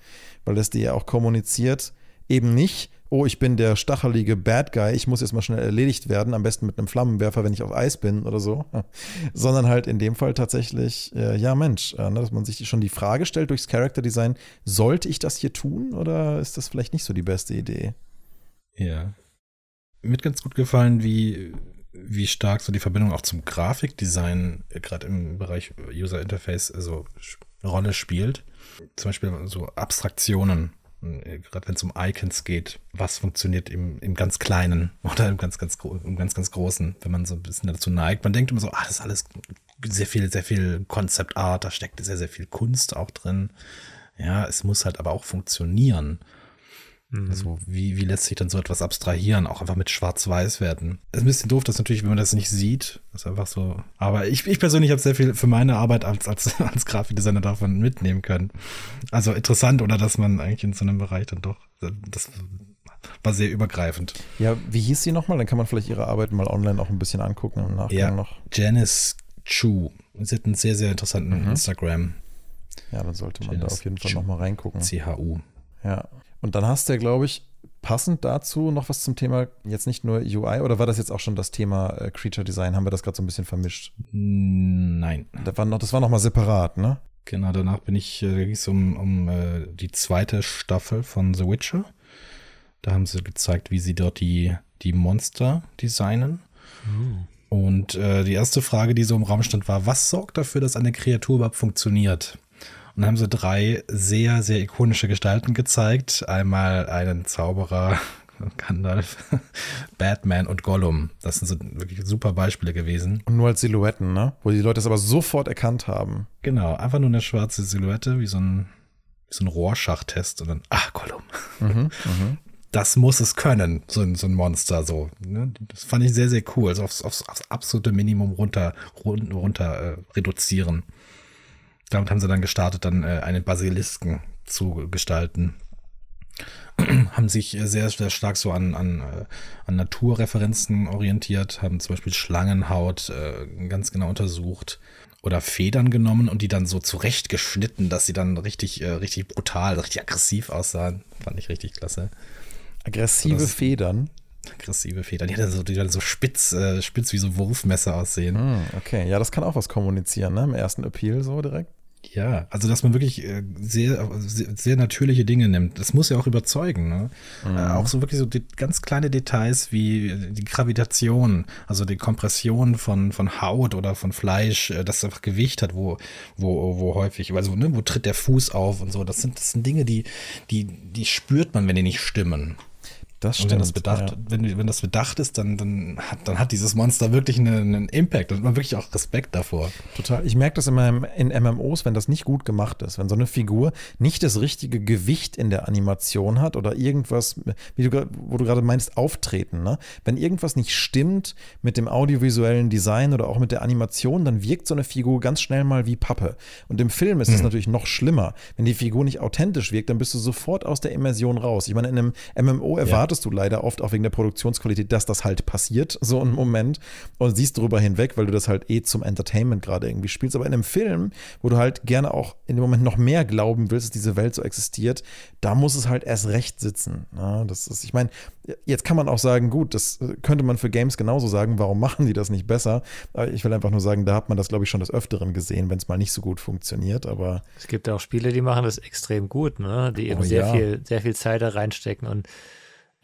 Weil das dir ja auch kommuniziert, eben nicht, oh, ich bin der stachelige Bad Guy, ich muss jetzt mal schnell erledigt werden, am besten mit einem Flammenwerfer, wenn ich auf Eis bin oder so, sondern halt in dem Fall tatsächlich, äh, ja Mensch, äh, ne, dass man sich schon die Frage stellt durchs Character Design, sollte ich das hier tun oder ist das vielleicht nicht so die beste Idee? Ja. Mir hat ganz gut gefallen, wie wie stark so die Verbindung auch zum Grafikdesign äh, gerade im Bereich User Interface also Rolle spielt. Zum Beispiel so Abstraktionen, gerade wenn es um Icons geht, was funktioniert im, im ganz Kleinen [laughs] oder im ganz, ganz, im ganz, ganz Großen, wenn man so ein bisschen dazu neigt. Man denkt immer so, ah, das ist alles sehr viel, sehr viel Concept Art, da steckt sehr, sehr viel Kunst auch drin. Ja, es muss halt aber auch funktionieren. Mhm. Also wie, wie lässt sich dann so etwas abstrahieren? Auch einfach mit Schwarz-Weiß-Werten. Ist ein bisschen doof, dass natürlich, wenn man das nicht sieht, ist einfach so. Aber ich, ich persönlich habe sehr viel für meine Arbeit als, als, [laughs] als Grafikdesigner davon mitnehmen können. Also interessant, oder dass man eigentlich in so einem Bereich dann doch, das war sehr übergreifend. Ja, wie hieß sie nochmal? Dann kann man vielleicht ihre Arbeit mal online auch ein bisschen angucken im Nachgang ja, noch. Janice Chu. Sie hat einen sehr, sehr interessanten mhm. Instagram. Ja, dann sollte man Janice da auf jeden Fall nochmal reingucken. CHU. Ja. Und dann hast du ja, glaube ich, passend dazu noch was zum Thema, jetzt nicht nur UI, oder war das jetzt auch schon das Thema äh, Creature Design? Haben wir das gerade so ein bisschen vermischt? Nein. Das war noch, das war noch mal separat, ne? Genau, danach bin ich, äh, da ging es um, um äh, die zweite Staffel von The Witcher. Da haben sie gezeigt, wie sie dort die, die Monster designen. Mhm. Und äh, die erste Frage, die so im Raum stand, war, was sorgt dafür, dass eine Kreatur überhaupt funktioniert? Und haben sie drei sehr, sehr ikonische Gestalten gezeigt. Einmal einen Zauberer, [laughs] Gandalf, [laughs] Batman und Gollum. Das sind so wirklich super Beispiele gewesen. Und nur als Silhouetten, ne? Wo die Leute es aber sofort erkannt haben. Genau, einfach nur eine schwarze Silhouette, wie so ein, wie so ein Rohrschachtest und dann, ach, Gollum. [laughs] Mhm, mhm. Das muss es können, so ein, so ein Monster so. Ne? Das fand ich sehr, sehr cool. Also aufs, aufs, aufs absolute Minimum runter, runter, runter äh, reduzieren. Damit haben sie dann gestartet, dann äh, einen Basilisken zu gestalten. [clears throat] haben sich sehr, sehr stark so an, an, äh, an Naturreferenzen orientiert, haben zum Beispiel Schlangenhaut äh, ganz genau untersucht oder Federn genommen und die dann so zurechtgeschnitten, dass sie dann richtig, äh, richtig brutal, richtig aggressiv aussahen. Fand ich richtig klasse. Aggressive so, Federn? Aggressive Federn. Die hatten so, die dann so spitz, äh, spitz wie so Wurfmesser aussehen. Hm, okay, ja, das kann auch was kommunizieren, ne? Im ersten Appeal so direkt. Ja, also dass man wirklich äh, sehr, sehr, natürliche Dinge nimmt. Das muss ja auch überzeugen. Ne? Mhm. Äh, auch so wirklich so ganz kleine Details wie die Gravitation, also die Kompression von, von Haut oder von Fleisch, äh, das einfach Gewicht hat, wo, wo, wo häufig, also ne, wo tritt der Fuß auf und so. Das sind, das sind Dinge, die, die, die spürt man, wenn die nicht stimmen. Das stimmt. Und wenn das bedacht, ja. wenn, wenn das bedacht ist, dann, dann, hat, dann hat dieses Monster wirklich einen, einen Impact und man wirklich auch Respekt davor. Total. Ich merke das immer in MMOs, wenn das nicht gut gemacht ist, wenn so eine Figur nicht das richtige Gewicht in der Animation hat oder irgendwas, wie du, wo du gerade meinst, auftreten. Ne? Wenn irgendwas nicht stimmt mit dem audiovisuellen Design oder auch mit der Animation, dann wirkt so eine Figur ganz schnell mal wie Pappe. Und im Film ist es mhm. natürlich noch schlimmer. Wenn die Figur nicht authentisch wirkt, dann bist du sofort aus der Immersion raus. Ich meine, in einem MMO erwartet erwartest du leider oft auch wegen der Produktionsqualität, dass das halt passiert, so ein Moment, und siehst darüber hinweg, weil du das halt eh zum Entertainment gerade irgendwie spielst. Aber in einem Film, wo du halt gerne auch in dem Moment noch mehr glauben willst, dass diese Welt so existiert, da muss es halt erst recht sitzen. Ja, das ist, ich meine, jetzt kann man auch sagen, gut, das könnte man für Games genauso sagen, warum machen die das nicht besser? Ich will einfach nur sagen, da hat man das, glaube ich, schon des Öfteren gesehen, wenn es mal nicht so gut funktioniert, aber. Es gibt auch Spiele, die machen das extrem gut, ne? Die eben oh, sehr ja. viel, sehr viel Zeit da reinstecken und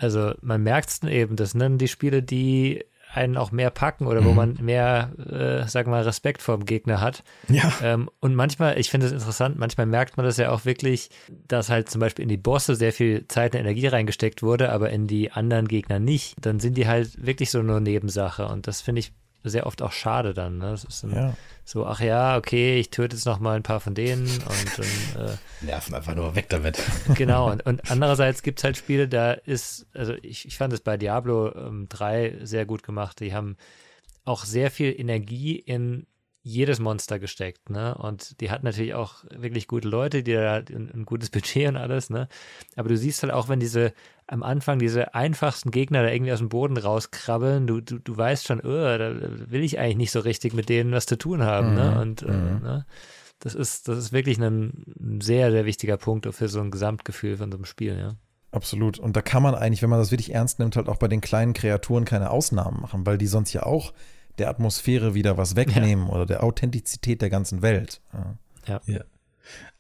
also man merkt es eben, das sind die Spiele, die einen auch mehr packen oder mhm. wo man mehr, äh, sag mal, Respekt vor dem Gegner hat. Ja. Ähm, und manchmal, ich finde es interessant, manchmal merkt man das ja auch wirklich, dass halt zum Beispiel in die Bosse sehr viel Zeit und Energie reingesteckt wurde, aber in die anderen Gegner nicht. Dann sind die halt wirklich so nur Nebensache. Und das finde ich sehr oft auch schade dann. Ne? Das ist ja. so, ach ja, okay, ich töte jetzt noch mal ein paar von denen und dann äh, nerven einfach nur weg damit. [laughs] Genau, und, und andererseits gibt es halt Spiele, da ist, also ich, ich fand es bei Diablo ähm, 3 sehr gut gemacht. Die haben auch sehr viel Energie in jedes Monster gesteckt, ne? Und die hat natürlich auch wirklich gute Leute, die da ein, ein, gutes Budget und alles, ne? Aber du siehst halt auch, wenn diese am Anfang diese einfachsten Gegner da irgendwie aus dem Boden rauskrabbeln, du, du, du weißt schon, oh, da will ich eigentlich nicht so richtig mit denen was zu tun haben, ne? mhm. ne? Und äh, mhm. ne? das ist, das ist wirklich ein, sehr, sehr wichtiger Punkt für so ein Gesamtgefühl von so einem Spiel, ja. Absolut. Und da kann man eigentlich, wenn man das wirklich ernst nimmt, halt auch bei den kleinen Kreaturen keine Ausnahmen machen, weil die sonst ja auch der Atmosphäre wieder was wegnehmen ja. oder der Authentizität der ganzen Welt. Ja. ja.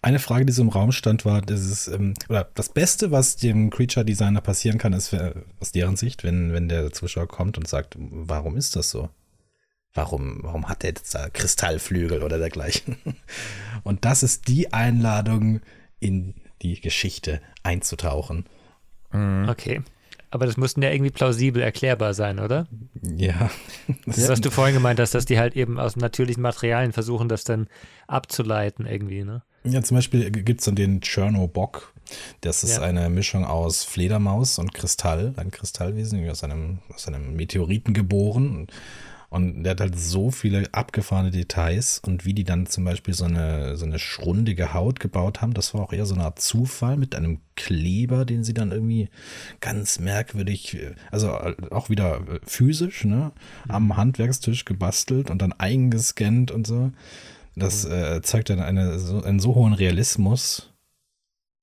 Eine Frage, die so im Raum stand, war, das ist, ähm, oder das Beste, was dem Creature Designer passieren kann, ist äh, aus deren Sicht, wenn, wenn der Zuschauer kommt und sagt, warum ist das so? Warum, warum hat der jetzt da Kristallflügel oder dergleichen? [laughs] Und das ist die Einladung, in die Geschichte einzutauchen. Mhm. Okay. Aber das mussten ja irgendwie plausibel erklärbar sein, oder? Ja. [laughs] Das ist, was du vorhin gemeint hast, dass die halt eben aus natürlichen Materialien versuchen, das dann abzuleiten irgendwie, ne? Ja, zum Beispiel gibt es dann den Chernobock. Das ist ja. eine Mischung aus Fledermaus und Kristall, ein Kristallwesen, aus einem, aus einem Meteoriten geboren. Und der hat halt so viele abgefahrene Details und wie die dann zum Beispiel so eine, so eine schrundige Haut gebaut haben, das war auch eher so eine Art Zufall mit einem Kleber, den sie dann irgendwie ganz merkwürdig, also auch wieder physisch, ne, am. Handwerkstisch gebastelt und dann eingescannt und so. Das mhm. äh, zeigt dann eine, so, einen so hohen Realismus,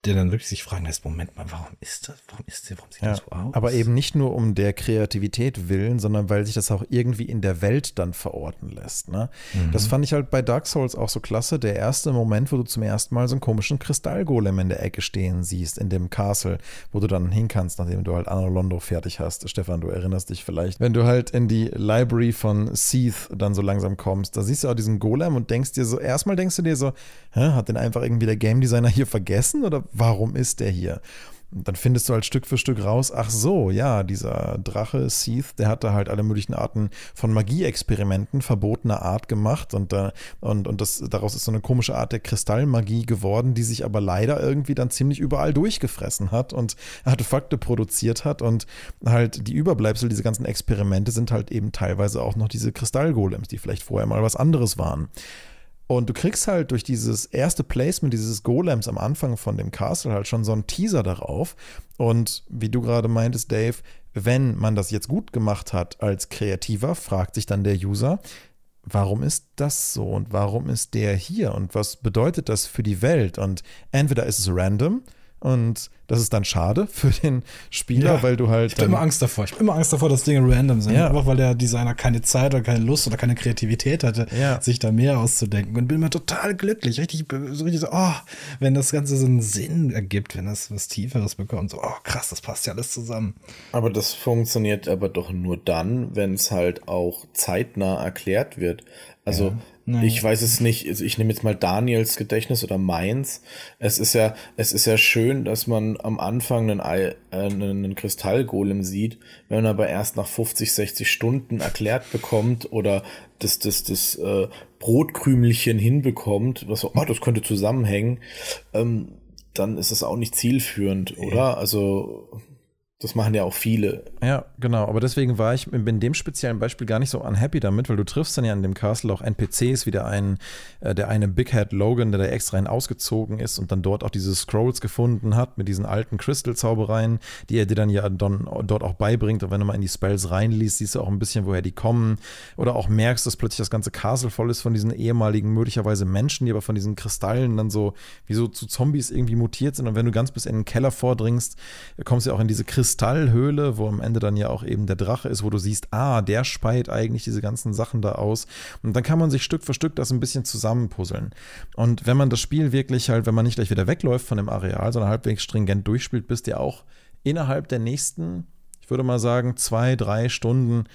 der dann wirklich sich fragen lässt, Moment mal, warum ist das, warum ist der, warum sieht ja, das so aus? Aber eben nicht nur um der Kreativität willen, sondern weil sich das auch irgendwie in der Welt dann verorten lässt. Ne? Mhm. Das fand ich halt bei Dark Souls auch so klasse. Der erste Moment, wo du zum ersten Mal so einen komischen Kristallgolem in der Ecke stehen siehst, in dem Castle, wo du dann hin kannst, nachdem du halt Anno Londo fertig hast. Stefan, du erinnerst dich vielleicht. Wenn du halt in die Library von Seath dann so langsam kommst, da siehst du auch diesen Golem und denkst dir so, erstmal denkst du dir so, hä, hat den einfach irgendwie der Game Designer hier vergessen oder warum ist der hier? Und dann findest du halt Stück für Stück raus, ach so, ja, dieser Drache Seath, der hat da halt alle möglichen Arten von Magieexperimenten verbotener Art gemacht und, äh, und, und das, daraus ist so eine komische Art der Kristallmagie geworden, die sich aber leider irgendwie dann ziemlich überall durchgefressen hat und Artefakte produziert hat und halt die Überbleibsel dieser ganzen Experimente sind halt eben teilweise auch noch diese Kristallgolems, die vielleicht vorher mal was anderes waren. Und du kriegst halt durch dieses erste Placement dieses Golems am Anfang von dem Castle halt schon so einen Teaser darauf. Und wie du gerade meintest, Dave, wenn man das jetzt gut gemacht hat als Kreativer, fragt sich dann der User, warum ist das so und warum ist der hier und was bedeutet das für die Welt? Und entweder ist es random und das ist dann schade [laughs] für den Spieler, ja, weil du halt. Ich habe immer Angst davor. Ich habe immer Angst davor, dass Dinge random sind. Ja. Einfach weil der Designer keine Zeit oder keine Lust oder keine Kreativität hatte, ja. sich da mehr auszudenken. Und bin immer total glücklich. Richtig, so richtig so, oh, wenn das Ganze so einen Sinn ergibt, wenn das was Tieferes bekommt. So, oh krass, das passt ja alles zusammen. Aber das funktioniert aber doch nur dann, wenn es halt auch zeitnah erklärt wird. Also Nein. Ich weiß es nicht. Also ich nehme jetzt mal Daniels Gedächtnis oder meins. Es ist ja, es ist ja schön, dass man am Anfang einen, äh, einen Kristallgolem sieht, wenn man aber erst nach 50, 60 Stunden erklärt bekommt oder das, das, das äh, Brotkrümelchen hinbekommt, was so, oh, das könnte zusammenhängen, ähm, dann ist es auch nicht zielführend, oder? Also das machen ja auch viele. Ja, genau. Aber deswegen war ich in dem speziellen Beispiel gar nicht so unhappy damit, weil du triffst dann ja in dem Castle auch NPCs, wie der, ein, äh, der eine Big Head Logan, der da extra hin ausgezogen ist und dann dort auch diese Scrolls gefunden hat mit diesen alten Crystal-Zaubereien, die er dir dann ja dann dort auch beibringt. Und wenn du mal in die Spells reinliest, siehst du auch ein bisschen, woher die kommen. Oder auch merkst, dass plötzlich das ganze Castle voll ist von diesen ehemaligen, möglicherweise Menschen, die aber von diesen Kristallen dann so wie so zu Zombies irgendwie mutiert sind. Und wenn du ganz bis in den Keller vordringst, kommst du auch in diese Kristallen Kristallhöhle, wo am Ende dann ja auch eben der Drache ist, wo du siehst, ah, der speit eigentlich diese ganzen Sachen da aus. Und dann kann man sich Stück für Stück das ein bisschen zusammenpuzzeln. Und wenn man das Spiel wirklich halt, wenn man nicht gleich wieder wegläuft von dem Areal, sondern halbwegs stringent durchspielt, bist du ja auch innerhalb der nächsten, ich würde mal sagen, zwei, drei Stunden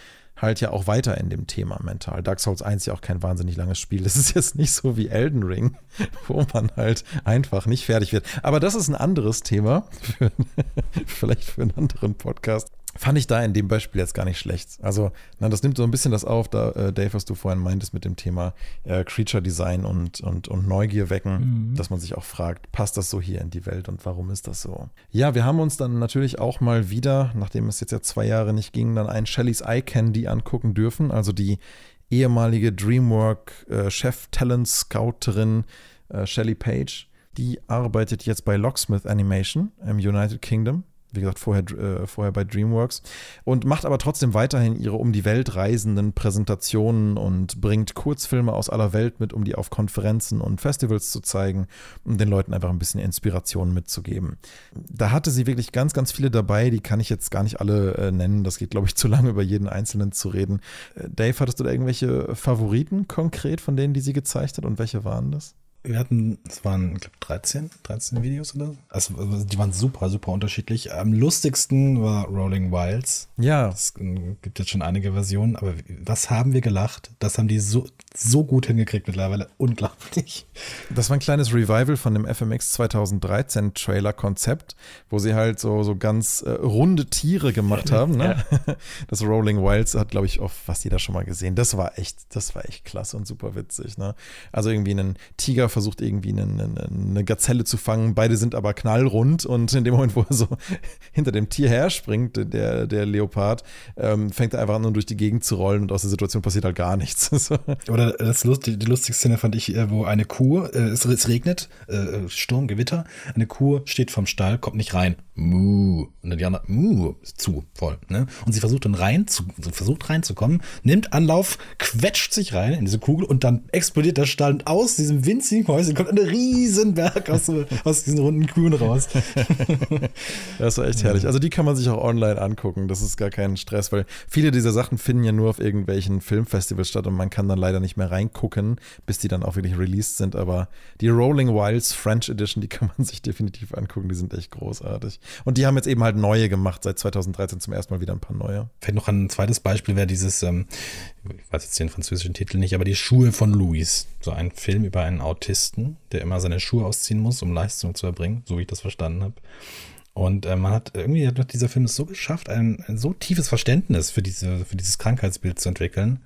halt ja auch weiter in dem Thema mental. Dark Souls 1 ist ja auch kein wahnsinnig langes Spiel. Das ist jetzt nicht so wie Elden Ring, [laughs] wo man halt einfach nicht fertig wird. Aber das ist ein anderes Thema, für, [laughs] vielleicht für einen anderen Podcast. Fand ich da in dem Beispiel jetzt gar nicht schlecht. Also, na, das nimmt so ein bisschen das auf, da, äh, Dave, was du vorhin meintest mit dem Thema äh, Creature Design und, und, und Neugier wecken, mhm. dass man sich auch fragt, passt das so hier in die Welt und warum ist das so? Ja, wir haben uns dann natürlich auch mal wieder, nachdem es jetzt ja zwei Jahre nicht ging, dann ein Shellys Eye Candy angucken dürfen, also die ehemalige Dreamwork äh, äh, Shelly Page. Die arbeitet jetzt bei Locksmith Animation im United Kingdom wie gesagt, vorher, äh, vorher bei DreamWorks und macht aber trotzdem weiterhin ihre um die Welt reisenden Präsentationen und bringt Kurzfilme aus aller Welt mit, um die auf Konferenzen und Festivals zu zeigen und den Leuten einfach ein bisschen Inspiration mitzugeben. Da hatte sie wirklich ganz, ganz viele dabei, die kann ich jetzt gar nicht alle äh, nennen, das geht, glaube ich, [laughs] zu lange über jeden einzelnen zu reden. Äh, Dave, hattest du da irgendwelche Favoriten konkret von denen, die sie gezeigt hat und welche waren das? Wir hatten, es waren, ich glaube, 13, 13 Videos oder? Also, also, die waren super, super unterschiedlich. Am lustigsten war Rolling Wilds. Ja. Es gibt jetzt schon einige Versionen, aber was haben wir gelacht? Das haben die so, so gut hingekriegt mittlerweile. [laughs] Unglaublich. Das war ein kleines Revival von dem FMX 2013 Trailer-Konzept, wo sie halt so, so ganz äh, runde Tiere gemacht [laughs] haben. Ne? Ja. [laughs] Das Rolling Wilds hat, glaube ich, oft was jeder schon mal gesehen. Das war echt, das war echt klasse und super witzig. Ne? Also irgendwie einen Tiger versucht irgendwie eine, eine, eine, Gazelle zu fangen. Beide sind aber knallrund und in dem Moment, wo er so [laughs] hinter dem Tier herspringt, der, der Leopard, ähm, fängt er einfach an, nur durch die Gegend zu rollen und aus der Situation passiert halt gar nichts. [laughs] Oder das Lust, die, die lustigste Szene fand ich, äh, wo eine Kuh, äh, es, es, regnet, äh, Sturm, Gewitter, eine Kuh steht vom Stall, kommt nicht rein. Muh. Und dann die andere, Muh, zu, voll. Ne? Und sie versucht dann rein, zu, versucht reinzukommen, nimmt Anlauf, quetscht sich rein in diese Kugel und dann explodiert der Stall aus diesem winzigen Häuschen kommt ein Riesenberg aus, aus diesen runden Kühen raus. [laughs] das war echt herrlich. Also die kann man sich auch online angucken. Das ist gar kein Stress, weil viele dieser Sachen finden ja nur auf irgendwelchen Filmfestivals statt und man kann dann leider nicht mehr reingucken, bis die dann auch wirklich released sind. Aber die Rolling Wilds French Edition, die kann man sich definitiv angucken. Die sind echt großartig. Und die haben jetzt eben halt neue gemacht, seit 2013 zum ersten Mal wieder ein paar neue. Vielleicht noch ein zweites Beispiel wäre dieses, ähm, ich weiß jetzt den französischen Titel nicht, aber die Schuhe von Louis. So ein Film über einen Autisten, der immer seine Schuhe ausziehen muss, um Leistung zu erbringen, so wie ich das verstanden habe. Und äh, man hat irgendwie hat dieser Film es so geschafft, ein, ein, so tiefes Verständnis für, diese, für dieses Krankheitsbild zu entwickeln,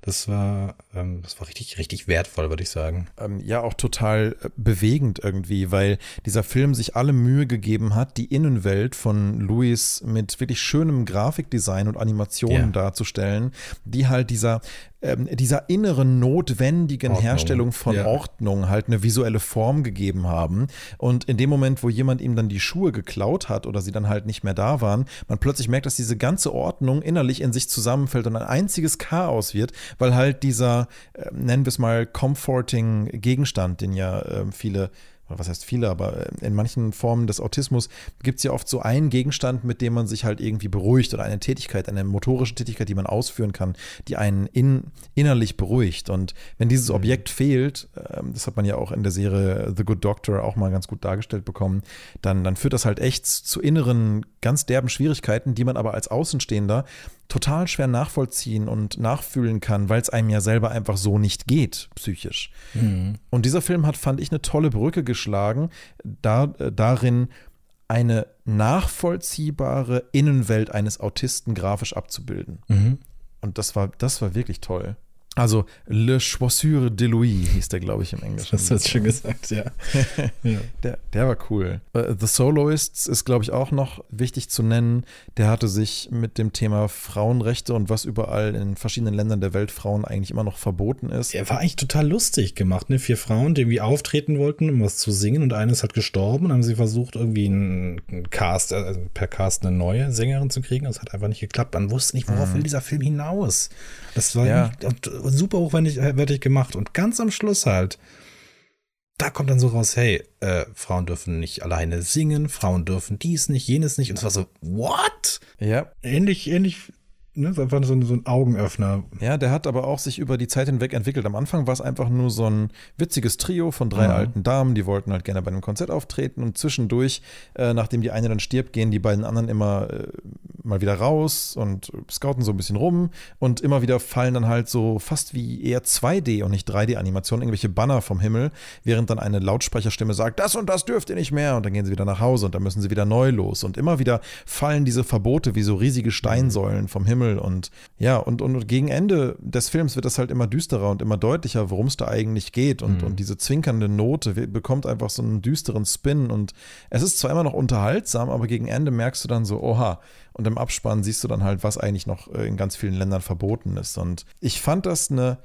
das war, ähm, das war richtig, richtig wertvoll, würde ich sagen. Ähm, ja, auch total äh, bewegend irgendwie, weil dieser Film sich alle Mühe gegeben hat, die Innenwelt von Louis mit wirklich schönem Grafikdesign und Animationen ja. darzustellen, die halt dieser ähm, dieser inneren notwendigen Ordnung. Herstellung von ja. Ordnung halt eine visuelle Form gegeben haben. Und in dem Moment, wo jemand ihm dann die Schuhe geklaut hat oder sie dann halt nicht mehr da waren, man plötzlich merkt, dass diese ganze Ordnung innerlich in sich zusammenfällt und ein einziges Chaos wird, weil halt dieser, äh, nennen wir es mal, comforting Gegenstand, den ja äh, viele was heißt viele, aber in manchen Formen des Autismus gibt es ja oft so einen Gegenstand, mit dem man sich halt irgendwie beruhigt oder eine Tätigkeit, eine motorische Tätigkeit, die man ausführen kann, die einen in, innerlich beruhigt. Und wenn dieses mhm. Objekt fehlt, ähm, das hat man ja auch in der Serie The Good Doctor auch mal ganz gut dargestellt bekommen, dann, dann führt das halt echt zu inneren, ganz derben Schwierigkeiten, die man aber als Außenstehender total schwer nachvollziehen und nachfühlen kann, weil es einem ja selber einfach so nicht geht, psychisch. Mhm. Und dieser Film hat, fand ich, eine tolle Brücke geschlagen, da, äh, darin eine nachvollziehbare Innenwelt eines Autisten grafisch abzubilden. Mhm. Und das war, das war wirklich toll. Also Le Choissure de Louis hieß der, glaube ich, im Englischen. Das hast du schon gesagt, ja. [laughs] ja. Der, der war cool. Uh, The Soloists ist, glaube ich, auch noch wichtig zu nennen. Der hatte sich mit dem Thema Frauenrechte und was überall in verschiedenen Ländern der Welt Frauen eigentlich immer noch verboten ist. Er war eigentlich total lustig gemacht, ne? Vier Frauen, die irgendwie auftreten wollten, um was zu singen und eines hat gestorben. Dann haben sie versucht, irgendwie einen Cast, also per Cast eine neue Sängerin zu kriegen. Das hat einfach nicht geklappt. Man wusste nicht, worauf mhm. will dieser Film hinaus. Das war ja. Super hochwertig gemacht. Und ganz am Schluss halt, da kommt dann so raus, hey, äh, Frauen dürfen nicht alleine singen, Frauen dürfen dies nicht, jenes nicht. Und es war so, what? Ja. Ähnlich, ähnlich Ne, das war so ein, so ein Augenöffner. Ja, der hat aber auch sich über die Zeit hinweg entwickelt. Am Anfang war es einfach nur so ein witziges Trio von drei mhm. alten Damen, die wollten halt gerne bei einem Konzert auftreten und zwischendurch, äh, nachdem die eine dann stirbt, gehen die beiden anderen immer äh, mal wieder raus und scouten so ein bisschen rum und immer wieder fallen dann halt so fast wie eher 2D und nicht 3D-Animationen, irgendwelche Banner vom Himmel, während dann eine Lautsprecherstimme sagt, das und das dürft ihr nicht mehr und dann gehen sie wieder nach Hause und dann müssen sie wieder neu los und immer wieder fallen diese Verbote wie so riesige Steinsäulen vom Himmel Himmel und ja, und, und gegen Ende des Films wird das halt immer düsterer und immer deutlicher, worum es da eigentlich geht. Und, mhm. und diese zwinkernde Note bekommt einfach so einen düsteren Spin. Und es ist zwar immer noch unterhaltsam, aber gegen Ende merkst du dann so, oha, und im Abspann siehst du dann halt, was eigentlich noch äh, in ganz vielen Ländern verboten ist. Und ich fand das eine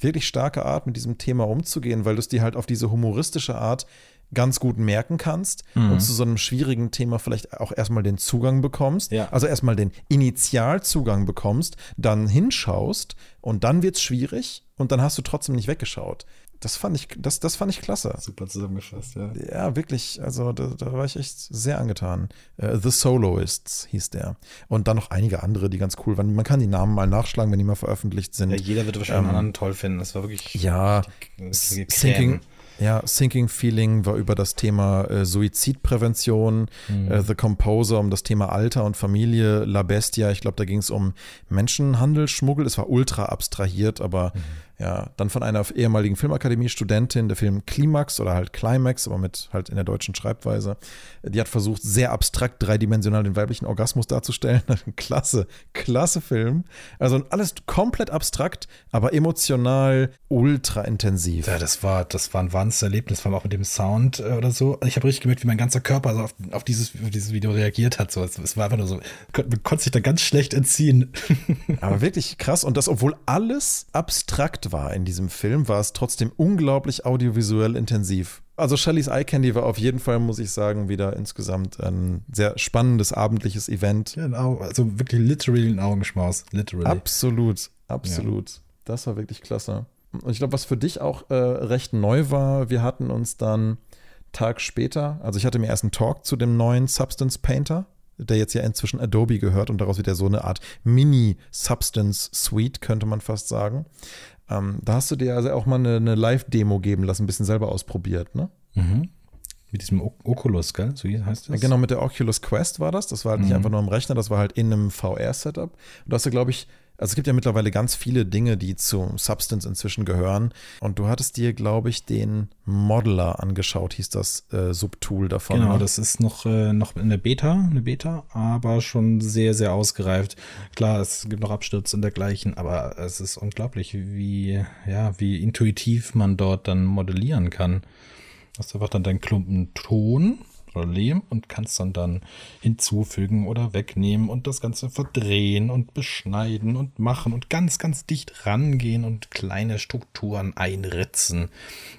wirklich starke Art, mit diesem Thema umzugehen, weil du es dir halt auf diese humoristische Art ganz gut merken kannst mhm. und zu so einem schwierigen Thema vielleicht auch erstmal den Zugang bekommst, ja. also erstmal den Initialzugang bekommst, dann hinschaust und dann wird es schwierig und dann hast du trotzdem nicht weggeschaut. Das fand ich, das, das fand ich klasse. Super zusammengefasst, ja. Ja, wirklich. Also da, da war ich echt sehr angetan. Uh, The Soloists hieß der. Und dann noch einige andere, die ganz cool waren. Man kann die Namen mal nachschlagen, wenn die mal veröffentlicht sind. Ja, jeder wird wahrscheinlich ähm, einen anderen toll finden. Das war wirklich ja, die, die Sinking, Ja, Sinking Feeling war über das Thema äh, Suizidprävention, mhm. äh, The Composer um das Thema Alter und Familie, La Bestia, ich glaube, da ging es um Menschenhandel, Schmuggel, es war ultra abstrahiert, aber mhm ja, dann von einer ehemaligen Filmakademie-Studentin, der Film Klimax oder halt Climax, aber mit halt in der deutschen Schreibweise. Die hat versucht, sehr abstrakt dreidimensional den weiblichen Orgasmus darzustellen. [laughs] klasse, klasse Film. Also alles komplett abstrakt, aber emotional ultra intensiv. Ja, das war, das war ein wahnsinniges Erlebnis, vor allem auch mit dem Sound äh, oder so. Ich habe richtig gemerkt, wie mein ganzer Körper also auf, auf, dieses, auf dieses Video reagiert hat. So, es, es war einfach nur so, man konnte sich da ganz schlecht entziehen. [laughs] aber wirklich krass. Und das, obwohl alles abstrakt war in diesem Film, war es trotzdem unglaublich audiovisuell intensiv. Also Shelley's Eye Candy war auf jeden Fall, muss ich sagen, wieder insgesamt ein sehr spannendes abendliches Event. Genau, also wirklich literally ein Augenschmaus. Literally. Absolut, absolut. Ja. Das war wirklich klasse. Und ich glaube, was für dich auch äh, recht neu war, wir hatten uns dann Tag später, also ich hatte mir erst einen Talk zu dem neuen Substance Painter der jetzt ja inzwischen Adobe gehört und daraus wird ja so eine Art Mini-Substance Suite, könnte man fast sagen. Ähm, da hast du dir also auch mal eine, eine Live-Demo geben lassen, ein bisschen selber ausprobiert, ne? Mhm. Mit diesem o Oculus, gell? So heißt das? Genau, mit der Oculus Quest war das. Das war halt nicht mhm. einfach nur im Rechner, das war halt in einem VR-Setup. Und da hast du, glaube ich, also es gibt ja mittlerweile ganz viele Dinge, die zu Substance inzwischen gehören. Und du hattest dir, glaube ich, den Modeler angeschaut, hieß das äh, Subtool davon. Genau, ne? das ist noch, äh, noch in der Beta, eine Beta, aber schon sehr, sehr ausgereift. Klar, es gibt noch Abstürze und dergleichen, aber es ist unglaublich, wie, ja, wie intuitiv man dort dann modellieren kann. Du hast einfach dann deinen Klumpen Ton Lehm und kannst dann dann hinzufügen oder wegnehmen und das Ganze verdrehen und beschneiden und machen und ganz, ganz dicht rangehen und kleine Strukturen einritzen.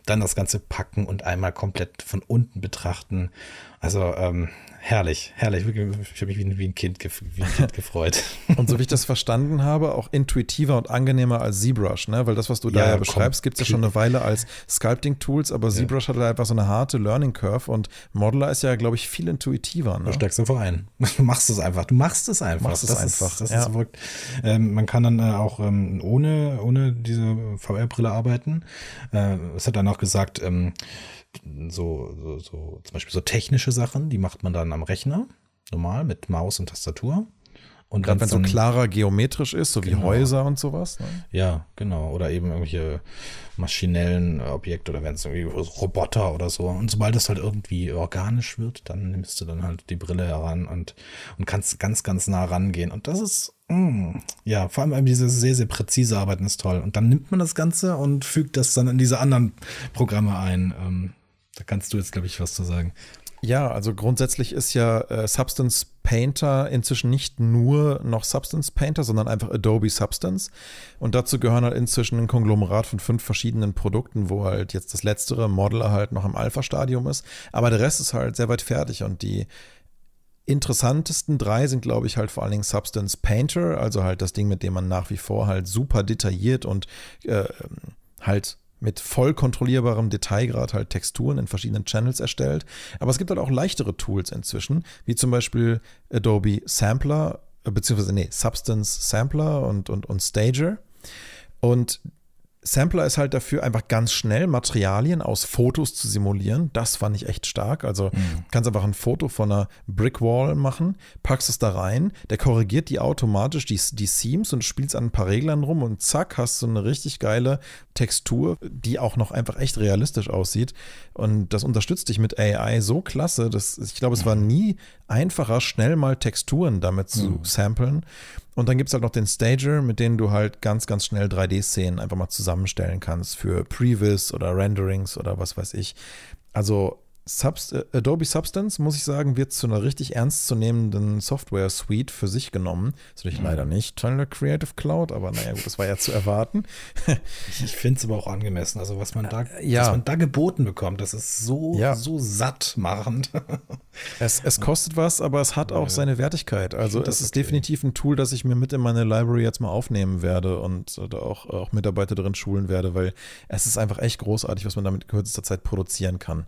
Dann das Ganze packen und einmal komplett von unten betrachten. Also ähm, herrlich, herrlich. Ich habe mich wie, wie, ein kind wie ein Kind gefreut. [laughs] Und so wie ich das verstanden habe, auch intuitiver und angenehmer als ZBrush, ne? Weil das, was du da ja, ja beschreibst, gibt es ja schon eine Weile als Sculpting-Tools, aber ZBrush ja. hat einfach so eine harte Learning Curve und Modeler ist ja, glaube ich, viel intuitiver. Ne? Du steigst einfach ein. [laughs] Du machst es einfach. Du machst es einfach. Machst es das einfach. Ist, das ja. ist verrückt. Ähm, man kann dann äh, auch ähm, ohne, ohne diese VR-Brille arbeiten. Äh, es hat dann auch gesagt, ähm, so, so, so, zum Beispiel so technische Sachen, die macht man dann am Rechner, normal, mit Maus und Tastatur. Und Gerade wenn es so klarer geometrisch ist, so wie genau. Häuser und sowas. Ne? Ja, genau. Oder eben irgendwelche maschinellen Objekte oder wenn es irgendwie Roboter oder so. Und sobald es halt irgendwie organisch wird, dann nimmst du dann halt die Brille heran und, und kannst ganz, ganz nah rangehen. Und das ist, mh, mm, ja, vor allem dieses sehr, sehr präzise Arbeiten ist toll. Und dann nimmt man das Ganze und fügt das dann in diese anderen Programme ein. Ähm, da kannst du jetzt, glaube ich, was zu sagen. Ja, also grundsätzlich ist ja äh, Substance Painter inzwischen nicht nur noch Substance Painter, sondern einfach Adobe Substance. Und dazu gehören halt inzwischen ein Konglomerat von fünf verschiedenen Produkten, wo halt jetzt das letztere Modeler halt noch im Alpha-Stadium ist. Aber der Rest ist halt sehr weit fertig und die interessantesten drei sind, glaube ich, halt vor allen Dingen Substance Painter, also halt das Ding, mit dem man nach wie vor halt super detailliert und äh, halt mit voll kontrollierbarem Detailgrad halt Texturen in verschiedenen Channels erstellt. Aber es gibt halt auch leichtere Tools inzwischen, wie zum Beispiel Adobe Sampler, äh, beziehungsweise, nee, Substance Sampler und, und, und Stager. Und Sampler ist halt dafür, einfach ganz schnell Materialien aus Fotos zu simulieren. Das fand ich echt stark. Also mhm. kannst einfach ein Foto von einer Brickwall machen, packst es da rein, der korrigiert die automatisch, die, die Seams und spielst an ein paar Reglern rum und zack, hast du eine richtig geile Textur, die auch noch einfach echt realistisch aussieht. Und das unterstützt dich mit AI so klasse, dass ich glaube, es war mhm. nie einfacher, schnell mal Texturen damit zu mhm. samplen. Und dann gibt es halt noch den Stager, mit dem du halt ganz, ganz schnell 3D-Szenen einfach mal zusammenstellen kannst für Previs oder Renderings oder was weiß ich. Also Subst äh, Adobe Substance, muss ich sagen, wird zu einer richtig ernstzunehmenden Software-Suite für sich genommen. Das ist natürlich mhm. leider nicht Teil der Creative Cloud, aber naja, gut, das war ja zu erwarten. [laughs] ich ich finde es aber auch angemessen. Also, was man da, äh, ja. was man da geboten bekommt, das ist so, ja. so satt machend. [laughs] es, es kostet was, aber es hat auch ja. seine Wertigkeit. Also, es ist okay. definitiv ein Tool, das ich mir mit in meine Library jetzt mal aufnehmen werde und da auch, auch Mitarbeiter drin schulen werde, weil es ist einfach echt großartig, was man damit in kürzester Zeit produzieren kann.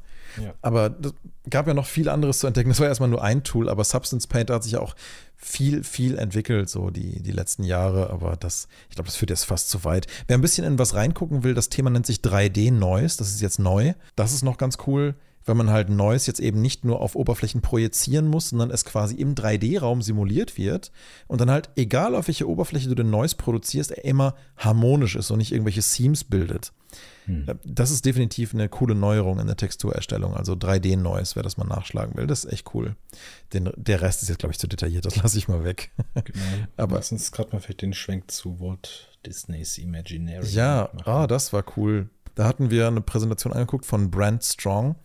Aber es gab ja noch viel anderes zu entdecken. Das war erstmal nur ein Tool, aber Substance Painter hat sich ja auch viel, viel entwickelt, so die, die letzten Jahre. Aber das, ich glaube, das führt jetzt fast zu weit. Wer ein bisschen in was reingucken will, das Thema nennt sich 3D Noise. Das ist jetzt neu. Das ist noch ganz cool wenn man halt Noise jetzt eben nicht nur auf Oberflächen projizieren muss, sondern es quasi im 3D-Raum simuliert wird und dann halt, egal auf welche Oberfläche du den Noise produzierst, er immer harmonisch ist und nicht irgendwelche Seams bildet. Hm. Äh, das ist definitiv eine coole Neuerung in der Texturerstellung. Also 3D-Noise, wer das mal nachschlagen will, das ist echt cool. Den, der Rest ist jetzt, glaube ich, zu detailliert, das lasse ich mal weg. [laughs] Genau. Aber Lass uns gerade mal vielleicht den Schwenk zu Walt Disneys Imaginary. Ja, ah, das war cool. Da hatten wir eine Präsentation angeguckt von Brent Strong,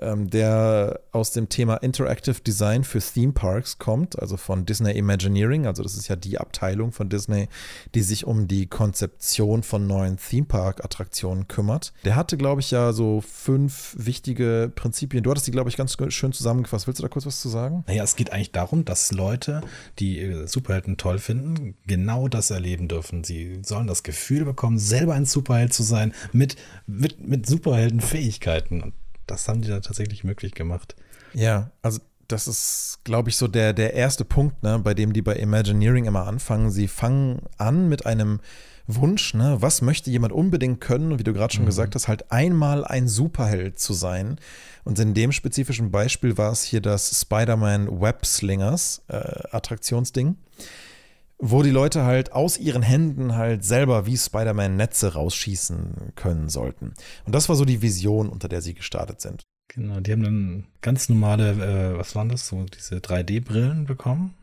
ähm, der aus dem Thema Interactive Design für Theme Parks kommt, also von Disney Imagineering. Also das ist ja die Abteilung von Disney, die sich um die Konzeption von neuen Theme Park Attraktionen kümmert. Der hatte, glaube ich, ja so fünf wichtige Prinzipien. Du hattest die, glaube ich, ganz schön zusammengefasst. Willst du da kurz was zu sagen? Naja, es geht eigentlich darum, dass Leute, die äh, Superhelden toll finden, genau das erleben dürfen. Sie sollen das Gefühl bekommen, selber ein Superheld zu sein mit mit, mit Superheldenfähigkeiten. Und das haben die da tatsächlich möglich gemacht. Ja, also das ist, glaube ich, so der, der erste Punkt, ne, bei dem die bei Imagineering immer anfangen. Sie fangen an mit einem Wunsch, ne, was möchte jemand unbedingt können, wie du gerade schon mhm. gesagt hast, halt einmal ein Superheld zu sein. Und in dem spezifischen Beispiel war es hier das Spider-Man Web Slingers äh, Attraktionsding wo die Leute halt aus ihren Händen halt selber wie Spider-Man Netze rausschießen können sollten. Und das war so die Vision, unter der sie gestartet sind. Genau, die haben dann ganz normale, äh, was waren das, so diese 3D-Brillen bekommen.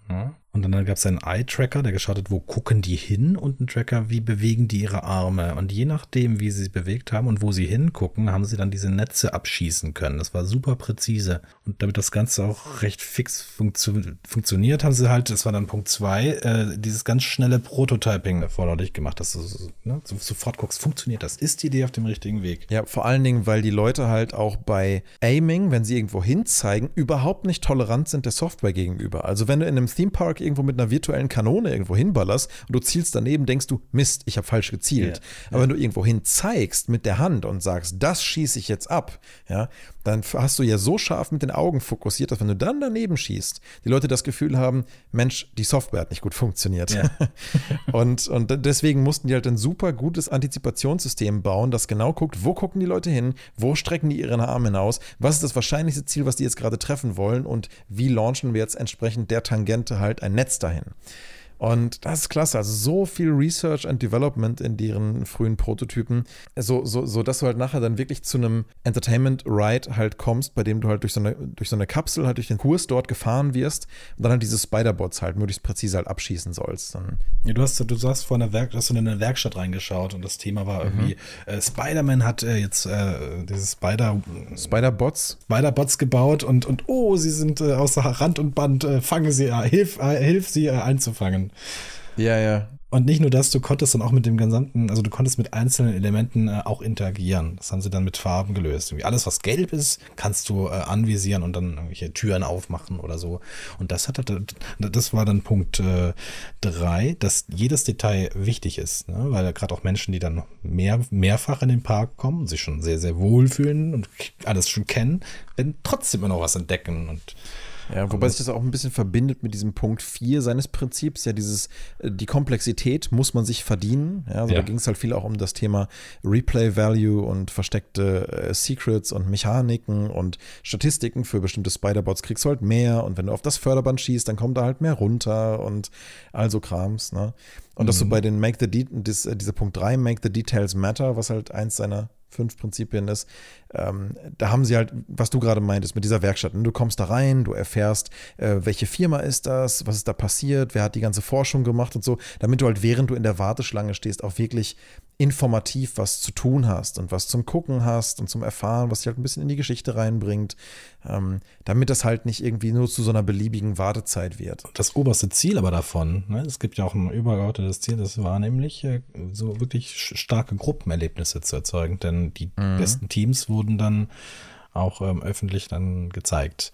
Und dann gab es einen Eye-Tracker, der geschaut hat, wo gucken die hin und einen Tracker, wie bewegen die ihre Arme. Und je nachdem, wie sie sich bewegt haben und wo sie hingucken, haben sie dann diese Netze abschießen können. Das war super präzise. Und damit das Ganze auch recht fix funktio funktioniert, haben sie halt, das war dann Punkt zwei, äh, dieses ganz schnelle Prototyping erforderlich gemacht, dass du ne, sofort guckst, funktioniert das? Ist die Idee auf dem richtigen Weg? Ja, vor allen Dingen, weil die Leute halt auch bei Aiming, wenn sie irgendwo hinzeigen, überhaupt nicht tolerant sind der Software gegenüber. Also wenn du in einem Theme Park irgendwo mit einer virtuellen Kanone irgendwo hinballerst und du zielst daneben, denkst du, Mist, ich habe falsch gezielt. Ja, Aber wenn du irgendwo hin zeigst mit der Hand und sagst, das schieße ich jetzt ab, ja, dann hast du ja so scharf mit den Augen fokussiert, dass wenn du dann daneben schießt, die Leute das Gefühl haben, Mensch, die Software hat nicht gut funktioniert. Ja. [laughs] und, und deswegen mussten die halt ein super gutes Antizipationssystem bauen, das genau guckt, wo gucken die Leute hin, wo strecken die ihren Arm hinaus, was ist das wahrscheinlichste Ziel, was die jetzt gerade treffen wollen und wie launchen wir jetzt entsprechend der Tangente halt ein Netz dahin. Und das ist klasse. Also so viel Research and Development in deren frühen Prototypen, so, so, so dass du halt nachher dann wirklich zu einem Entertainment Ride halt kommst, bei dem du halt durch so eine, durch so eine Kapsel halt durch den Kurs dort gefahren wirst und dann halt diese Spider-Bots halt möglichst präzise halt abschießen sollst. Dann ja, du hast, du sagst vor einer Werk, hast du in eine Werkstatt reingeschaut und das Thema war irgendwie, mhm. äh, Spider-Man hat äh, jetzt äh, dieses Spider Spider-Bots Spider-Bots gebaut und, und oh, sie sind äh, außer Rand und Band, äh, fange sie, äh, hilf, hilf sie einzufangen. Ja, ja. Und nicht nur das, du konntest dann auch mit dem gesamten, also du konntest mit einzelnen Elementen äh, auch interagieren. Das haben sie dann mit Farben gelöst. Irgendwie alles, was gelb ist, kannst du äh, anvisieren und dann irgendwelche Türen aufmachen oder so. Und das hat das war dann Punkt äh, drei, dass jedes Detail wichtig ist, ne? weil gerade auch Menschen, die dann mehr, mehrfach in den Park kommen, sich schon sehr, sehr wohlfühlen und alles schon kennen, werden trotzdem immer noch was entdecken und ja, wobei sich das auch ein bisschen verbindet mit diesem Punkt 4 seines Prinzips, ja, dieses, äh, die Komplexität muss man sich verdienen. Ja, also ja. da ging es halt viel auch um das Thema Replay Value und versteckte äh, Secrets und Mechaniken und Statistiken für bestimmte Spider-Bots kriegst du halt mehr und wenn du auf das Förderband schießt, dann kommt da halt mehr runter und also Krams, ne? Und mhm. dass du bei den Make the De äh, dieser Punkt 3, Make the Details Matter, was halt eins seiner fünf Prinzipien ist, ähm, da haben sie halt, was du gerade meintest, mit dieser Werkstatt. Du kommst da rein, du erfährst, äh, welche Firma ist das, was ist da passiert, wer hat die ganze Forschung gemacht und so, damit du halt, während du in der Warteschlange stehst, auch wirklich informativ was zu tun hast und was zum Gucken hast und zum Erfahren, was dich halt ein bisschen in die Geschichte reinbringt, ähm, damit das halt nicht irgendwie nur zu so einer beliebigen Wartezeit wird. Das oberste Ziel aber davon, ne, es gibt ja auch ein übergeordnetes Ziel, das war nämlich äh, so wirklich starke Gruppenerlebnisse zu erzeugen, denn die mhm. besten Teams wurden dann auch ähm, öffentlich dann gezeigt.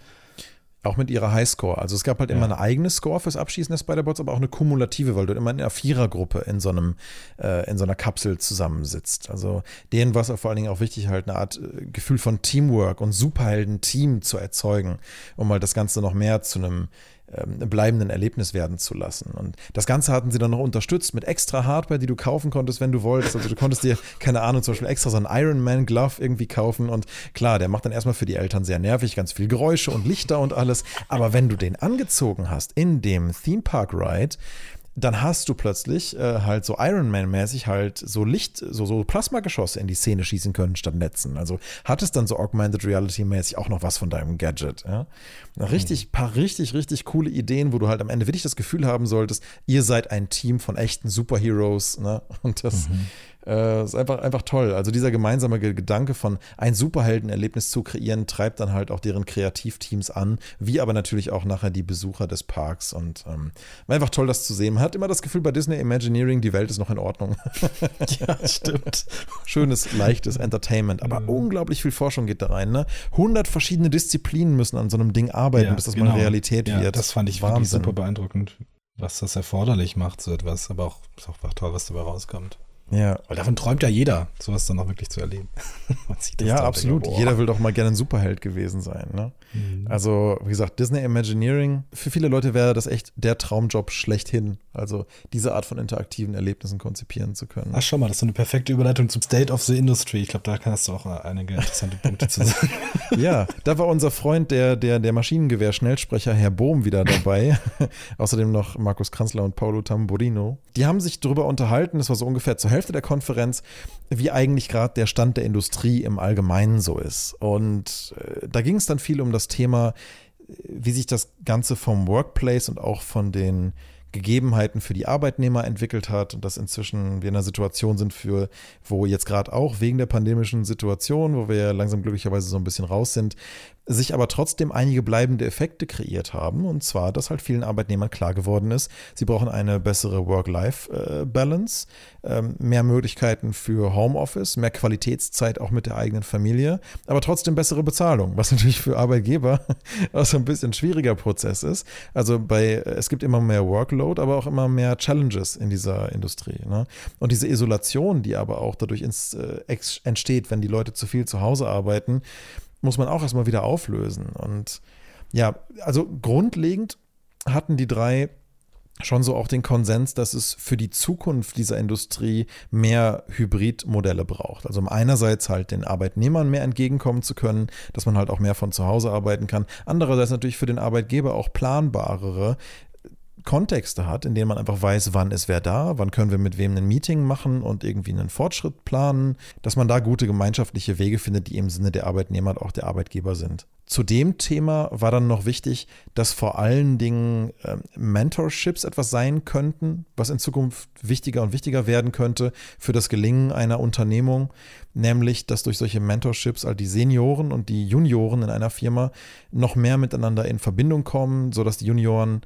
Auch mit ihrer Highscore. Also es gab halt ja. immer eine eigene Score fürs Abschießen der Spider-Bots, aber auch eine kumulative, weil du immer in einer Vierergruppe in so einem, äh, in so einer Kapsel zusammensitzt. Also denen war es vor allen Dingen auch wichtig, halt eine Art äh, Gefühl von Teamwork und Superhelden-Team zu erzeugen, um halt das Ganze noch mehr zu einem bleibenden Erlebnis werden zu lassen. Und das Ganze hatten sie dann noch unterstützt mit extra Hardware, die du kaufen konntest, wenn du wolltest. Also du konntest dir, [laughs] keine Ahnung, zum Beispiel extra so einen Iron Man Glove irgendwie kaufen. Und klar, der macht dann erstmal für die Eltern sehr nervig, ganz viel Geräusche und Lichter und alles. Aber wenn du den angezogen hast in dem Theme Park Ride, dann hast du plötzlich äh, halt so Iron Man-mäßig halt so Licht, so, so Plasmageschosse in die Szene schießen können statt Netzen. Also hattest dann so Augmented Reality-mäßig auch noch was von deinem Gadget. Ja? Richtig, mhm. paar richtig, richtig coole Ideen, wo du halt am Ende wirklich das Gefühl haben solltest, ihr seid ein Team von echten Superheroes. Ne? Und das, mhm. Äh, ist einfach, einfach toll. Also dieser gemeinsame Gedanke von ein Superheldenerlebnis zu kreieren, treibt dann halt auch deren Kreativteams an, wie aber natürlich auch nachher die Besucher des Parks. Und ähm, einfach toll, das zu sehen. Man hat immer das Gefühl bei Disney Imagineering, die Welt ist noch in Ordnung. [laughs] ja, stimmt. Schönes, leichtes Entertainment, aber mhm. unglaublich viel Forschung geht da rein. Ne? 100 verschiedene Disziplinen müssen an so einem Ding arbeiten, ja, bis das genau. mal Realität ja, wird. Das fand ich Wahnsinn. super beeindruckend, was das erforderlich macht, so etwas. Aber auch, ist auch toll, was dabei rauskommt. Ja. Weil davon träumt ja jeder, sowas dann auch wirklich zu erleben. [laughs] ja, absolut. Denkt, jeder will doch mal gerne ein Superheld gewesen sein. Ne? Mhm. Also, wie gesagt, Disney Imagineering, für viele Leute wäre das echt der Traumjob schlechthin. Also, diese Art von interaktiven Erlebnissen konzipieren zu können. Ach, schau mal, das ist so eine perfekte Überleitung zum State of the Industry. Ich glaube, da kannst du auch einige interessante Punkte zu sagen. [laughs] [laughs] ja, da war unser Freund, der, der, der Maschinengewehr-Schnellsprecher, Herr Bohm, wieder dabei. Außerdem noch Markus Kanzler und Paulo Tamburino. Die haben sich darüber unterhalten, das war so ungefähr zur Hälfte der Konferenz, wie eigentlich gerade der Stand der Industrie im Allgemeinen so ist. Und äh, da ging es dann viel um das Thema, wie sich das Ganze vom Workplace und auch von den Gegebenheiten für die Arbeitnehmer entwickelt hat und dass inzwischen wir in einer Situation sind, für, wo jetzt gerade auch wegen der pandemischen Situation, wo wir langsam glücklicherweise so ein bisschen raus sind, sich aber trotzdem einige bleibende Effekte kreiert haben. Und zwar, dass halt vielen Arbeitnehmern klar geworden ist, sie brauchen eine bessere Work-Life-Balance, ähm, mehr Möglichkeiten für Homeoffice, mehr Qualitätszeit auch mit der eigenen Familie, aber trotzdem bessere Bezahlung, was [laughs] natürlich für Arbeitgeber auch so ein bisschen schwieriger Prozess ist. Also bei, es gibt immer mehr Workload, aber auch immer mehr Challenges in dieser Industrie. Ne? Und diese Isolation, die aber auch dadurch ins, äh, entsteht, wenn die Leute zu viel zu Hause arbeiten, muss man auch erstmal wieder auflösen. Und ja, also grundlegend hatten die drei schon so auch den Konsens, dass es für die Zukunft dieser Industrie mehr Hybridmodelle braucht. Also um einerseits halt den Arbeitnehmern mehr entgegenkommen zu können, dass man halt auch mehr von zu Hause arbeiten kann. Andererseits natürlich für den Arbeitgeber auch planbarere Kontexte hat, in denen man einfach weiß, wann ist wer da, wann können wir mit wem ein Meeting machen und irgendwie einen Fortschritt planen, dass man da gute gemeinschaftliche Wege findet, die im Sinne der Arbeitnehmer und auch der Arbeitgeber sind. Zu dem Thema war dann noch wichtig, dass vor allen Dingen äh, Mentorships etwas sein könnten, was in Zukunft wichtiger und wichtiger werden könnte für das Gelingen einer Unternehmung, nämlich dass durch solche Mentorships all die Senioren und die Junioren in einer Firma noch mehr miteinander in Verbindung kommen, sodass die Junioren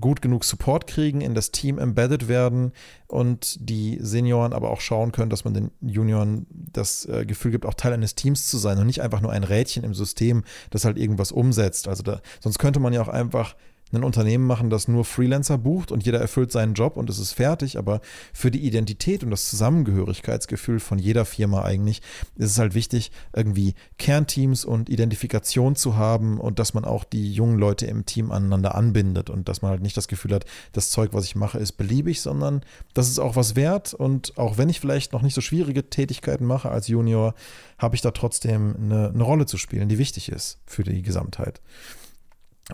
gut genug Support kriegen, in das Team embedded werden und die Senioren aber auch schauen können, dass man den Junioren das äh, Gefühl gibt, auch Teil eines Teams zu sein und nicht einfach nur ein Rädchen im System, das halt irgendwas umsetzt. Also da, sonst könnte man ja auch einfach ein Unternehmen machen, das nur Freelancer bucht und jeder erfüllt seinen Job und es ist fertig, aber für die Identität und das Zusammengehörigkeitsgefühl von jeder Firma eigentlich ist es halt wichtig, irgendwie Kernteams und Identifikation zu haben und dass man auch die jungen Leute im Team aneinander anbindet und dass man halt nicht das Gefühl hat, das Zeug, was ich mache, ist beliebig, sondern das ist auch was wert und auch wenn ich vielleicht noch nicht so schwierige Tätigkeiten mache als Junior, habe ich da trotzdem eine, eine Rolle zu spielen, die wichtig ist für die Gesamtheit.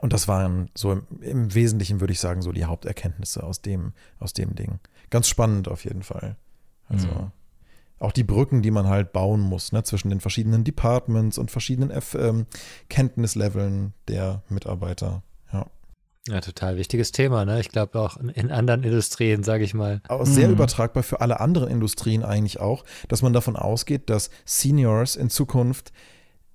Und das waren so im, im, Wesentlichen, würde ich sagen, so die Haupterkenntnisse aus dem, aus dem Ding. Ganz spannend auf jeden Fall. Also mhm. auch die Brücken, die man halt bauen muss, ne, zwischen den verschiedenen Departments und verschiedenen F ähm, Kenntnisleveln der Mitarbeiter. Ja. Ja, total wichtiges Thema, ne? Ich glaube auch in anderen Industrien, sage ich mal. Aber sehr mhm. übertragbar für alle anderen Industrien eigentlich auch, dass man davon ausgeht, dass Seniors in Zukunft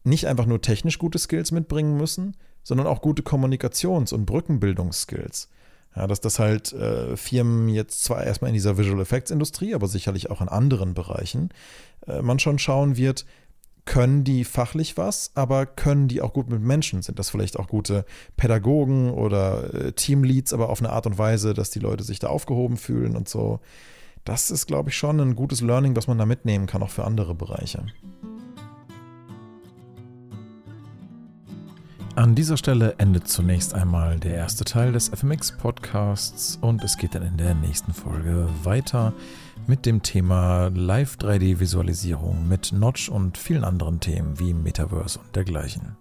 nicht einfach nur technisch gute Skills mitbringen müssen, sondern auch gute Kommunikations- und Brückenbildungsskills. Ja, dass das halt äh, Firmen jetzt zwar erstmal in dieser Visual Effects Industrie, aber sicherlich auch in anderen Bereichen, äh, man schon schauen wird, können die fachlich was, aber können die auch gut mit Menschen? Sind das vielleicht auch gute Pädagogen oder äh, Teamleads, aber auf eine Art und Weise, dass die Leute sich da aufgehoben fühlen und so? Das ist, glaube ich, schon ein gutes Learning, was man da mitnehmen kann, auch für andere Bereiche. An dieser Stelle endet zunächst einmal der erste Teil des FMX Podcasts und es geht dann in der nächsten Folge weiter mit dem Thema Live 3D Visualisierung mit Notch und vielen anderen Themen wie Metaverse und dergleichen.